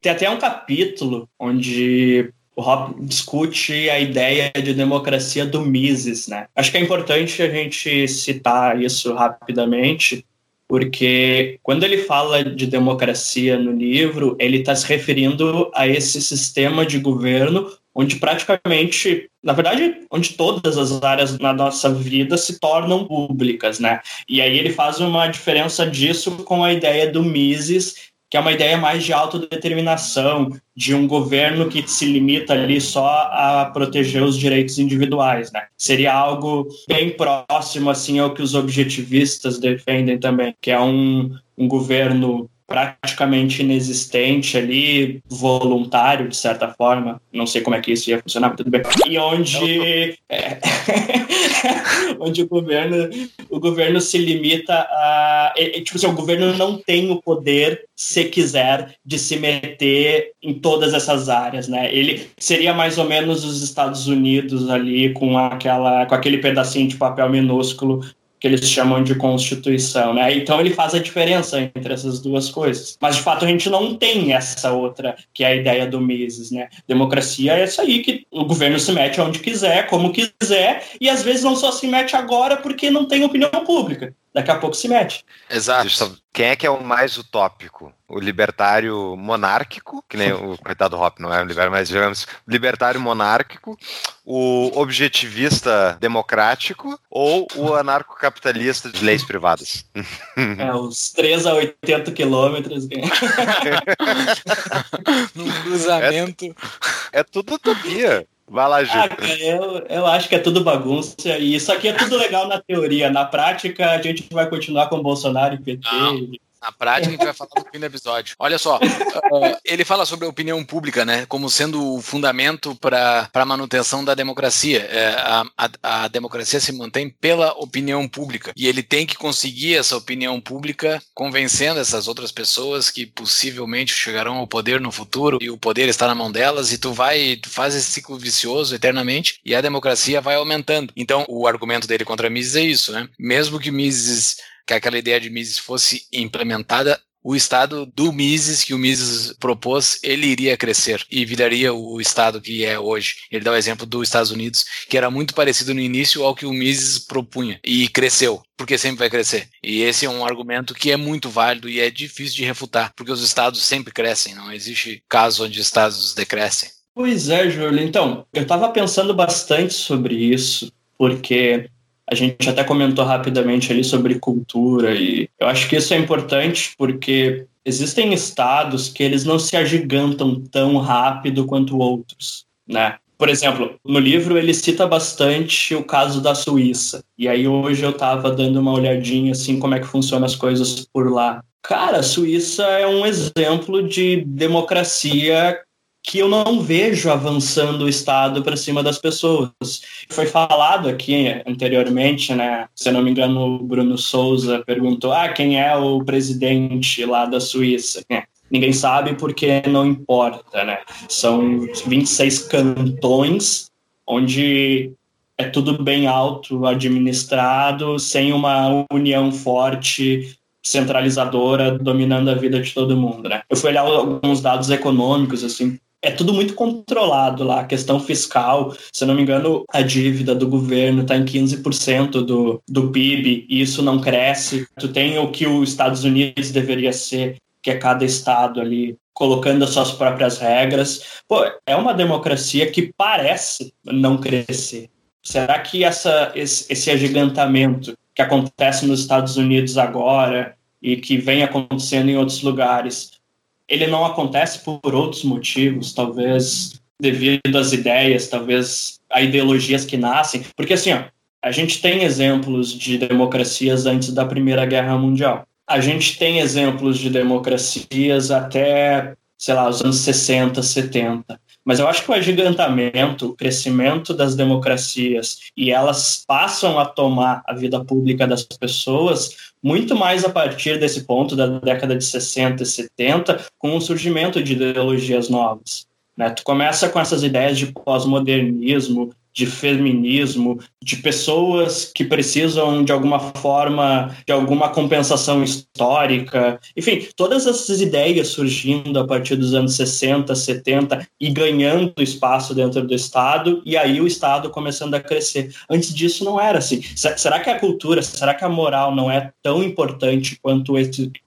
Tem até um capítulo onde o Hop discute a ideia de democracia do Mises, né? Acho que é importante a gente citar isso rapidamente, porque quando ele fala de democracia no livro, ele está se referindo a esse sistema de governo onde praticamente, na verdade, onde todas as áreas na nossa vida se tornam públicas, né? E aí ele faz uma diferença disso com a ideia do Mises, que é uma ideia mais de autodeterminação, de um governo que se limita ali só a proteger os direitos individuais, né? Seria algo bem próximo, assim, ao que os objetivistas defendem também, que é um, um governo praticamente inexistente ali, voluntário, de certa forma. Não sei como é que isso ia funcionar, mas tudo bem. E onde, é, onde o governo, o governo se limita a. É, tipo assim, o governo não tem o poder, se quiser, de se meter em todas essas áreas, né? Ele seria mais ou menos os Estados Unidos ali com aquela com aquele pedacinho de papel minúsculo que eles chamam de constituição, né? Então ele faz a diferença entre essas duas coisas. Mas de fato a gente não tem essa outra que é a ideia do Mises, né? Democracia é isso aí que o governo se mete onde quiser, como quiser, e às vezes não só se mete agora porque não tem opinião pública. Daqui a pouco se mete. Exato. Quem é que é o mais utópico? O libertário monárquico, que nem o coitado Hop não é um libertário, mas digamos, libertário monárquico, o objetivista democrático ou o anarcocapitalista de leis privadas? É, os 3 a 80 quilômetros. Num cruzamento. É tudo utopia. Vai lá, Gil. Ah, cara, eu, eu acho que é tudo bagunça. E isso aqui é tudo legal na teoria. Na prática, a gente vai continuar com Bolsonaro e PT. Não. Na prática, a gente vai falar no fim do episódio. Olha só, uh, ele fala sobre a opinião pública, né, como sendo o fundamento para a manutenção da democracia. É, a, a, a democracia se mantém pela opinião pública. E ele tem que conseguir essa opinião pública convencendo essas outras pessoas que possivelmente chegarão ao poder no futuro e o poder está na mão delas e tu vai, tu faz esse ciclo vicioso eternamente e a democracia vai aumentando. Então, o argumento dele contra Mises é isso, né? Mesmo que Mises que aquela ideia de Mises fosse implementada, o estado do Mises que o Mises propôs, ele iria crescer e viraria o estado que é hoje. Ele dá o exemplo dos Estados Unidos, que era muito parecido no início ao que o Mises propunha e cresceu, porque sempre vai crescer. E esse é um argumento que é muito válido e é difícil de refutar, porque os estados sempre crescem, não existe caso onde estados decrescem. Pois é, Júlio. Então, eu estava pensando bastante sobre isso, porque a gente até comentou rapidamente ali sobre cultura e eu acho que isso é importante porque existem estados que eles não se agigantam tão rápido quanto outros, né? Por exemplo, no livro ele cita bastante o caso da Suíça. E aí hoje eu estava dando uma olhadinha assim como é que funcionam as coisas por lá. Cara, a Suíça é um exemplo de democracia que eu não vejo avançando o Estado para cima das pessoas. Foi falado aqui anteriormente, né? Se eu não me engano, o Bruno Souza perguntou: ah, quem é o presidente lá da Suíça? É. Ninguém sabe porque não importa, né? São 26 cantões onde é tudo bem auto administrado, sem uma união forte centralizadora dominando a vida de todo mundo, né? Eu fui olhar alguns dados econômicos assim, é tudo muito controlado lá. A questão fiscal, se eu não me engano, a dívida do governo está em 15% do, do PIB e isso não cresce. Tu tem o que os Estados Unidos deveria ser, que é cada estado ali colocando as suas próprias regras. Pô, é uma democracia que parece não crescer. Será que essa, esse, esse agigantamento que acontece nos Estados Unidos agora e que vem acontecendo em outros lugares ele não acontece por outros motivos, talvez devido às ideias, talvez a ideologias que nascem, porque assim, ó, a gente tem exemplos de democracias antes da Primeira Guerra Mundial. A gente tem exemplos de democracias até, sei lá, os anos 60, 70. Mas eu acho que o agigantamento, o crescimento das democracias e elas passam a tomar a vida pública das pessoas muito mais a partir desse ponto da década de 60 e 70, com o surgimento de ideologias novas. Né? Tu começa com essas ideias de pós-modernismo, de feminismo, de pessoas que precisam de alguma forma de alguma compensação histórica, enfim, todas essas ideias surgindo a partir dos anos 60, 70 e ganhando espaço dentro do Estado, e aí o Estado começando a crescer. Antes disso não era assim. Será que a cultura, será que a moral não é tão importante quanto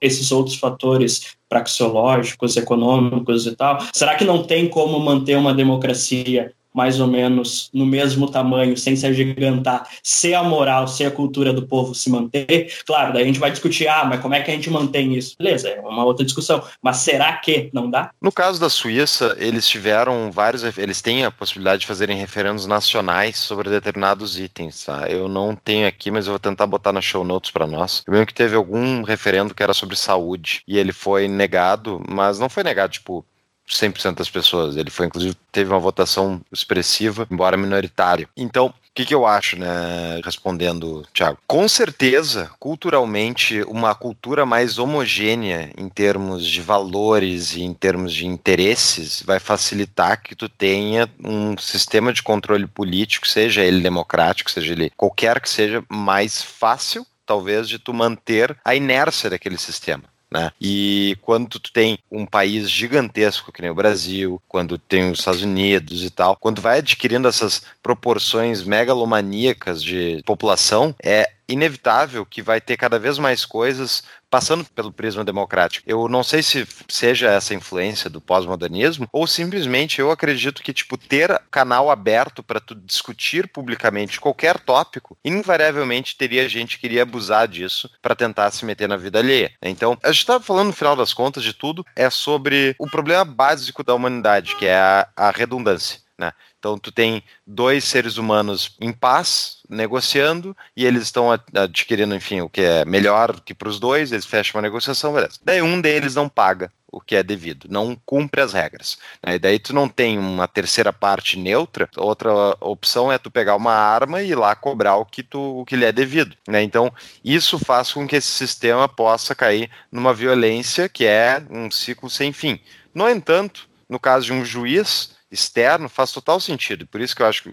esses outros fatores praxeológicos, econômicos e tal? Será que não tem como manter uma democracia mais ou menos no mesmo tamanho, sem se agigantar, se a moral, se a cultura do povo se manter, claro, daí a gente vai discutir, ah, mas como é que a gente mantém isso? Beleza, é uma outra discussão. Mas será que não dá? No caso da Suíça, eles tiveram vários, eles têm a possibilidade de fazerem referendos nacionais sobre determinados itens, tá? Eu não tenho aqui, mas eu vou tentar botar na show notes para nós. Eu lembro que teve algum referendo que era sobre saúde e ele foi negado, mas não foi negado, tipo, 100% das pessoas. Ele foi, inclusive, teve uma votação expressiva, embora minoritária. Então, o que, que, eu acho, né? Respondendo, Thiago. Com certeza, culturalmente, uma cultura mais homogênea em termos de valores e em termos de interesses vai facilitar que tu tenha um sistema de controle político, seja ele democrático, seja ele qualquer que seja, mais fácil, talvez, de tu manter a inércia daquele sistema. Né? E quando tu tem um país gigantesco que nem o Brasil, quando tem os Estados Unidos e tal, quando vai adquirindo essas proporções megalomaníacas de população, é inevitável que vai ter cada vez mais coisas passando pelo prisma democrático. Eu não sei se seja essa influência do pós-modernismo ou simplesmente eu acredito que tipo ter canal aberto para tu discutir publicamente qualquer tópico, invariavelmente teria gente que iria abusar disso para tentar se meter na vida alheia. Então, a gente estava falando no final das contas de tudo é sobre o problema básico da humanidade, que é a, a redundância. Né? Então tu tem dois seres humanos em paz, negociando, e eles estão adquirindo, enfim, o que é melhor que para os dois, eles fecham uma negociação, beleza. Daí um deles não paga o que é devido, não cumpre as regras. Né? E daí tu não tem uma terceira parte neutra, outra opção é tu pegar uma arma e ir lá cobrar o que, tu, o que lhe é devido. Né? Então, isso faz com que esse sistema possa cair numa violência que é um ciclo sem fim. No entanto, no caso de um juiz, externo faz total sentido. Por isso que eu acho que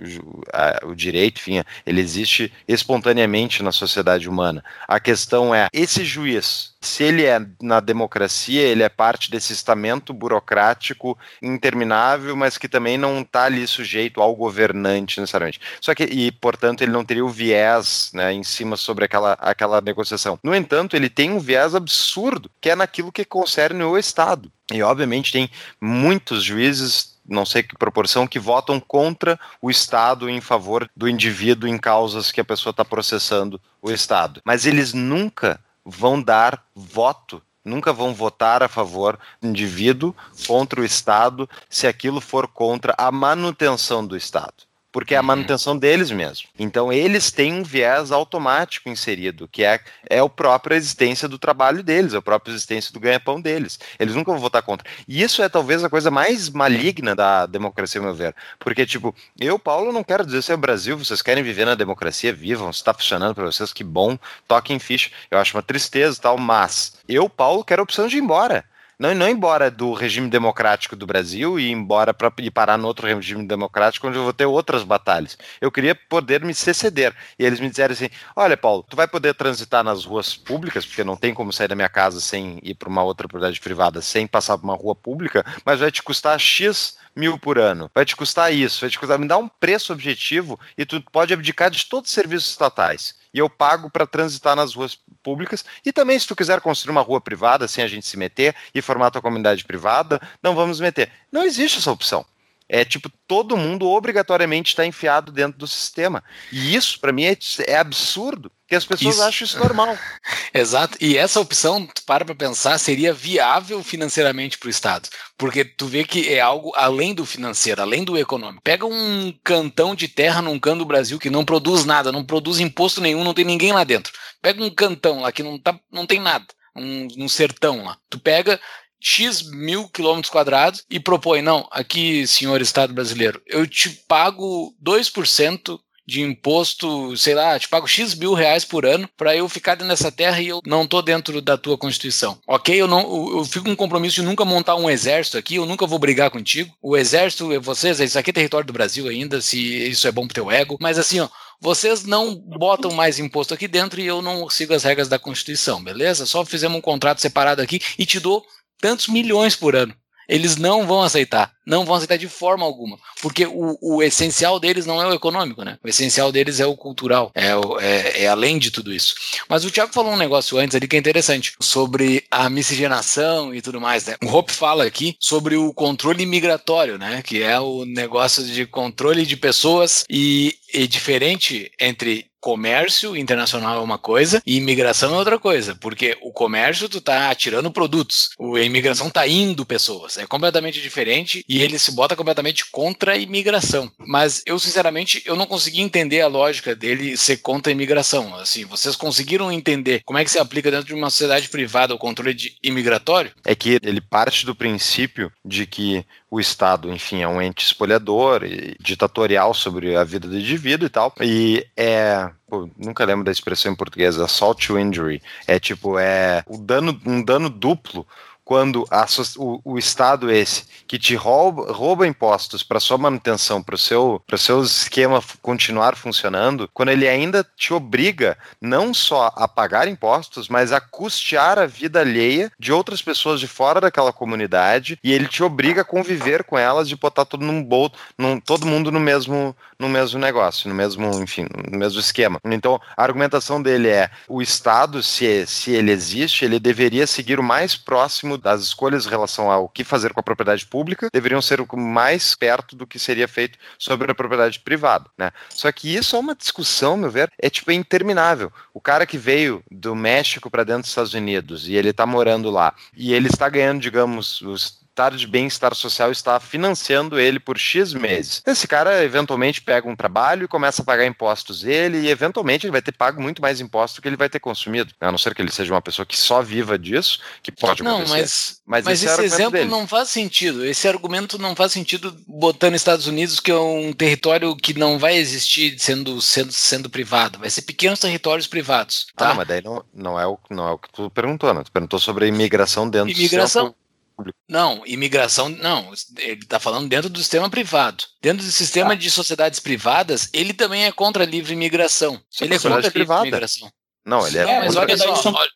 o, direito, enfim, ele existe espontaneamente na sociedade humana. A questão é, esse juiz, se ele é na democracia, ele é parte desse estamento burocrático interminável, mas que também não está ali sujeito ao governante necessariamente. Só que, e, portanto, ele não teria o viés né, em cima sobre aquela, aquela negociação. No entanto, ele tem um viés absurdo, que é naquilo que concerne o Estado. E, obviamente, tem muitos juízes não sei que proporção, que votam contra o Estado em favor do indivíduo em causas que a pessoa está processando o Estado. Mas eles nunca vão dar voto nunca vão votar a favor do indivíduo contra o Estado se aquilo for contra a manutenção do Estado porque é a uhum. manutenção deles mesmo. Então eles têm um viés automático inserido, que é, é a própria existência do trabalho deles, a própria existência do ganha-pão deles. Eles nunca vão votar contra. E isso é talvez a coisa mais maligna da democracia, ao meu ver. Porque, tipo, eu, Paulo, não quero dizer se é o Brasil, vocês querem viver na democracia, vivam, se está funcionando para vocês, que bom, toquem ficha. Eu acho uma tristeza e tal, mas eu, Paulo, quero a opção de ir embora não, não embora do regime democrático do Brasil e embora para parar no outro regime democrático onde eu vou ter outras batalhas. Eu queria poder me ceder. E eles me disseram assim: olha, Paulo, tu vai poder transitar nas ruas públicas, porque não tem como sair da minha casa sem ir para uma outra propriedade privada, sem passar por uma rua pública, mas vai te custar X mil por ano. Vai te custar isso, vai te custar. Me dá um preço objetivo e tu pode abdicar de todos os serviços estatais e eu pago para transitar nas ruas públicas. E também, se tu quiser construir uma rua privada sem a gente se meter e formar tua comunidade privada, não vamos meter. Não existe essa opção. É tipo, todo mundo obrigatoriamente está enfiado dentro do sistema. E isso, para mim, é, é, absurdo, que as pessoas isso. acham isso normal. Exato. E essa opção, tu para para pensar, seria viável financeiramente para o Estado. Porque tu vê que é algo além do financeiro, além do econômico. Pega um cantão de terra num canto do Brasil que não produz nada, não produz imposto nenhum, não tem ninguém lá dentro. Pega um cantão lá que não, tá, não tem nada. Um, um sertão lá. Tu pega, X mil quilômetros quadrados e propõe, não, aqui, senhor Estado brasileiro, eu te pago 2% de imposto, sei lá, te pago X mil reais por ano para eu ficar nessa terra e eu não tô dentro da tua Constituição. Ok, eu não eu fico com um compromisso de nunca montar um exército aqui, eu nunca vou brigar contigo. O exército, vocês, isso aqui é território do Brasil ainda, se isso é bom pro teu ego, mas assim, ó, vocês não botam mais imposto aqui dentro e eu não sigo as regras da Constituição, beleza? Só fizemos um contrato separado aqui e te dou tantos milhões por ano. Eles não vão aceitar, não vão aceitar de forma alguma, porque o, o essencial deles não é o econômico, né? O essencial deles é o cultural, é, é, é, além de tudo isso. Mas o Thiago falou um negócio antes ali que é interessante, sobre a miscigenação e tudo mais, né? O Hope fala aqui sobre o controle migratório, né? Que é o negócio de controle de pessoas e, e diferente entre comércio internacional é uma coisa e imigração é outra coisa, porque o comércio tu tá tirando produtos, a imigração tá indo pessoas, é completamente diferente e ele se bota completamente contra a imigração. Mas eu sinceramente eu não consegui entender a lógica dele ser contra a imigração. Assim, vocês conseguiram entender como é que se aplica dentro de uma sociedade privada o controle de imigratório? É que ele parte do princípio de que o Estado, enfim, é um ente espolhador e ditatorial sobre a vida do indivíduo e tal. E é. Pô, nunca lembro da expressão em português, assault to injury. É tipo, é o dano, um dano duplo quando a o, o Estado esse que te rouba, rouba impostos para sua manutenção, para o seu, seu esquema continuar funcionando, quando ele ainda te obriga não só a pagar impostos, mas a custear a vida alheia de outras pessoas de fora daquela comunidade e ele te obriga a conviver com elas, de botar tudo num bol, num, todo mundo no mesmo, no mesmo negócio, no mesmo, enfim, no mesmo esquema. Então, a argumentação dele é o Estado, se, se ele existe, ele deveria seguir o mais próximo das escolhas em relação ao que fazer com a propriedade pública, deveriam ser o mais perto do que seria feito sobre a propriedade privada, né? Só que isso é uma discussão, meu ver, é tipo é interminável. O cara que veio do México para dentro dos Estados Unidos e ele está morando lá e ele está ganhando, digamos, os estado de bem-estar social está financiando ele por X meses. Esse cara eventualmente pega um trabalho e começa a pagar impostos ele e eventualmente ele vai ter pago muito mais impostos do que ele vai ter consumido. A não ser que ele seja uma pessoa que só viva disso, que pode Não, acontecer. mas, Mas mas, esse é esse exemplo dele. não faz sentido. Esse argumento não faz sentido botando Estados Unidos, que é um território que não vai existir sendo, sendo, sendo privado. Vai ser pequenos territórios privados. Ah, Tá? não, mas daí não, não, é o, não é o que tu perguntou, né? Tu perguntou sobre a imigração dentro Imigração. do sistema Não, imigração, não. Ele está falando dentro do sistema privado. Dentro do sistema de sociedades privadas, ele também é contra a livre imigração. Ele é contra a livre privada. imigração. Não, ele é, É, mas contra- olha só, são- olha,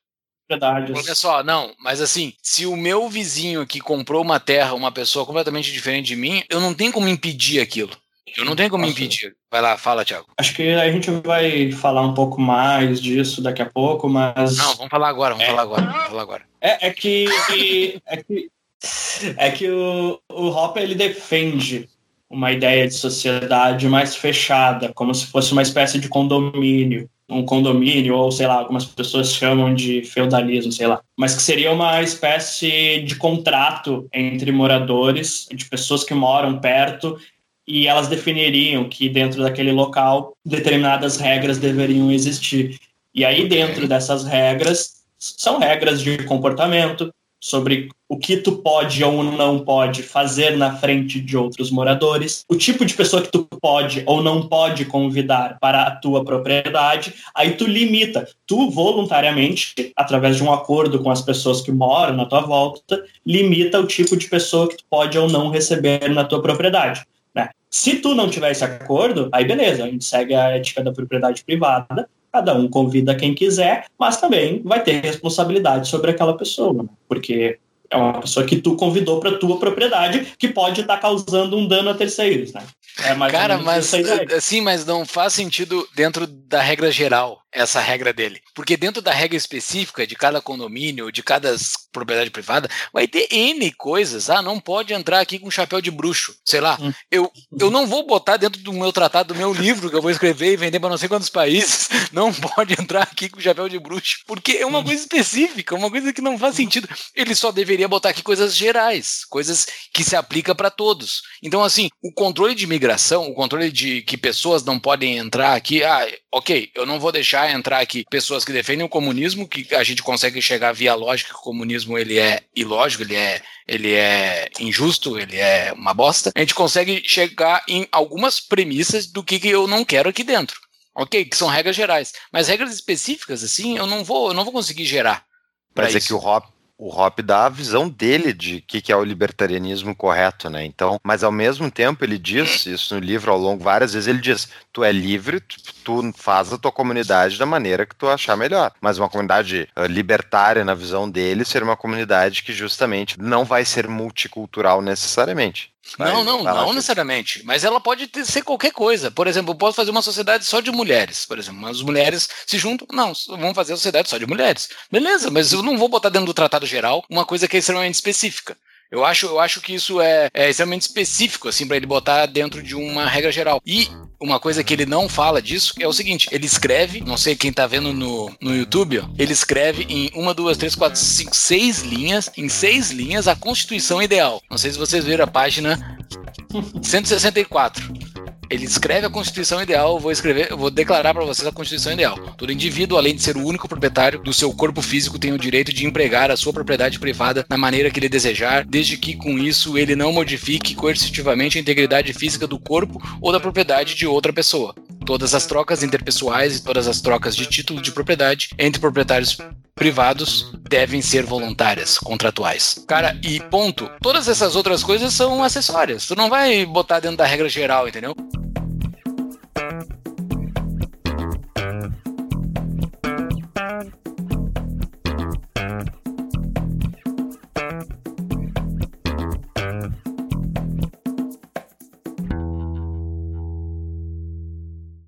só, não, mas assim, se o meu vizinho aqui comprou uma terra, uma pessoa completamente diferente de mim, eu não tenho como impedir aquilo. Eu não tenho como Nossa. impedir. Vai lá, fala, Thiago. Acho que a gente vai falar um pouco mais disso daqui a pouco, mas. Não, vamos falar agora, vamos É. falar agora, vamos falar agora. É, é que. É que, é que o, o Hopper ele defende uma ideia de sociedade mais fechada, como se fosse uma espécie de condomínio. Um condomínio, ou sei lá, algumas pessoas chamam de feudalismo, sei lá. Mas que seria uma espécie de contrato entre moradores, de pessoas que moram perto, e elas definiriam que dentro daquele local determinadas regras deveriam existir. E aí, dentro dessas regras, são regras de comportamento, sobre o que tu pode ou não pode fazer na frente de outros moradores, o tipo de pessoa que tu pode ou não pode convidar para a tua propriedade, aí tu limita, tu voluntariamente, através de um acordo com as pessoas que moram na tua volta, limita o tipo de pessoa que tu pode ou não receber na tua propriedade. Se tu não tiver esse acordo, aí beleza, a gente segue a ética da propriedade privada, cada um convida quem quiser, mas também vai ter responsabilidade sobre aquela pessoa, né? porque é uma pessoa que tu convidou para tua propriedade que pode estar causando um dano a terceiros, né? É Cara, mas assim, mas não faz sentido dentro da regra geral, essa regra dele. Porque dentro da regra específica de cada condomínio, de cada propriedade privada, vai ter N coisas. Ah, não pode entrar aqui com chapéu de bruxo. Sei lá. Hum. Eu, eu não vou botar dentro do meu tratado, do meu livro que eu vou escrever e vender para não sei quantos países. Não pode entrar aqui com chapéu de bruxo. Porque é uma Hum. coisa específica, uma coisa que não faz sentido. Ele só deveria botar aqui coisas gerais, coisas que se aplicam para todos. Então, assim, o controle de imigração, o controle de que pessoas não podem entrar aqui, ah, ok, eu não vou deixar entrar aqui pessoas que defendem o comunismo, que a gente consegue chegar via lógica que o comunismo ele é ilógico, ele é, ele é injusto, ele é uma bosta. A gente consegue chegar em algumas premissas do que, que eu não quero aqui dentro. Ok, que são regras gerais. Mas regras específicas, assim, eu não vou, eu não vou conseguir gerar. pra Mas é isso. que o Hop, o Hop dá a visão dele de o que, que é o libertarianismo correto, né? Então, mas ao mesmo tempo ele diz isso no livro ao longo várias vezes ele diz: tu é livre, tu, tu faz a tua comunidade da maneira que tu achar melhor. Mas uma comunidade eh, libertária na visão dele seria uma comunidade que justamente não vai ser multicultural necessariamente. Vai- Não, não, lá, não necessariamente. Mas ela pode ter- ser qualquer coisa. Por exemplo, eu posso fazer uma sociedade só de mulheres. Por exemplo, as mulheres se juntam. Não, vamos fazer a sociedade só de mulheres. Beleza, mas eu não vou botar dentro do tratado geral uma coisa que é extremamente específica. Eu acho, eu acho que isso é, é extremamente específico, assim, para ele botar dentro de uma regra geral. E uma coisa que ele não fala disso é o seguinte: ele escreve, não sei quem tá vendo no, no YouTube, ó, ele escreve em uma, duas, três, quatro, cinco, seis linhas, em seis linhas, a Constituição Ideal. Não sei se vocês viram a página 164. Ele escreve a Constituição Ideal, vou escrever, vou declarar para vocês a Constituição Ideal. Todo indivíduo, além de ser o único proprietário do seu corpo físico, tem o direito de empregar a sua propriedade privada na maneira que ele desejar, desde que com isso ele não modifique coercitivamente a integridade física do corpo ou da propriedade de outra pessoa. Todas as trocas interpessoais e todas as trocas de título de propriedade entre proprietários privados devem ser voluntárias, contratuais. Cara, e ponto. Todas essas outras coisas são acessórias. Tu não vai botar dentro da regra geral, entendeu?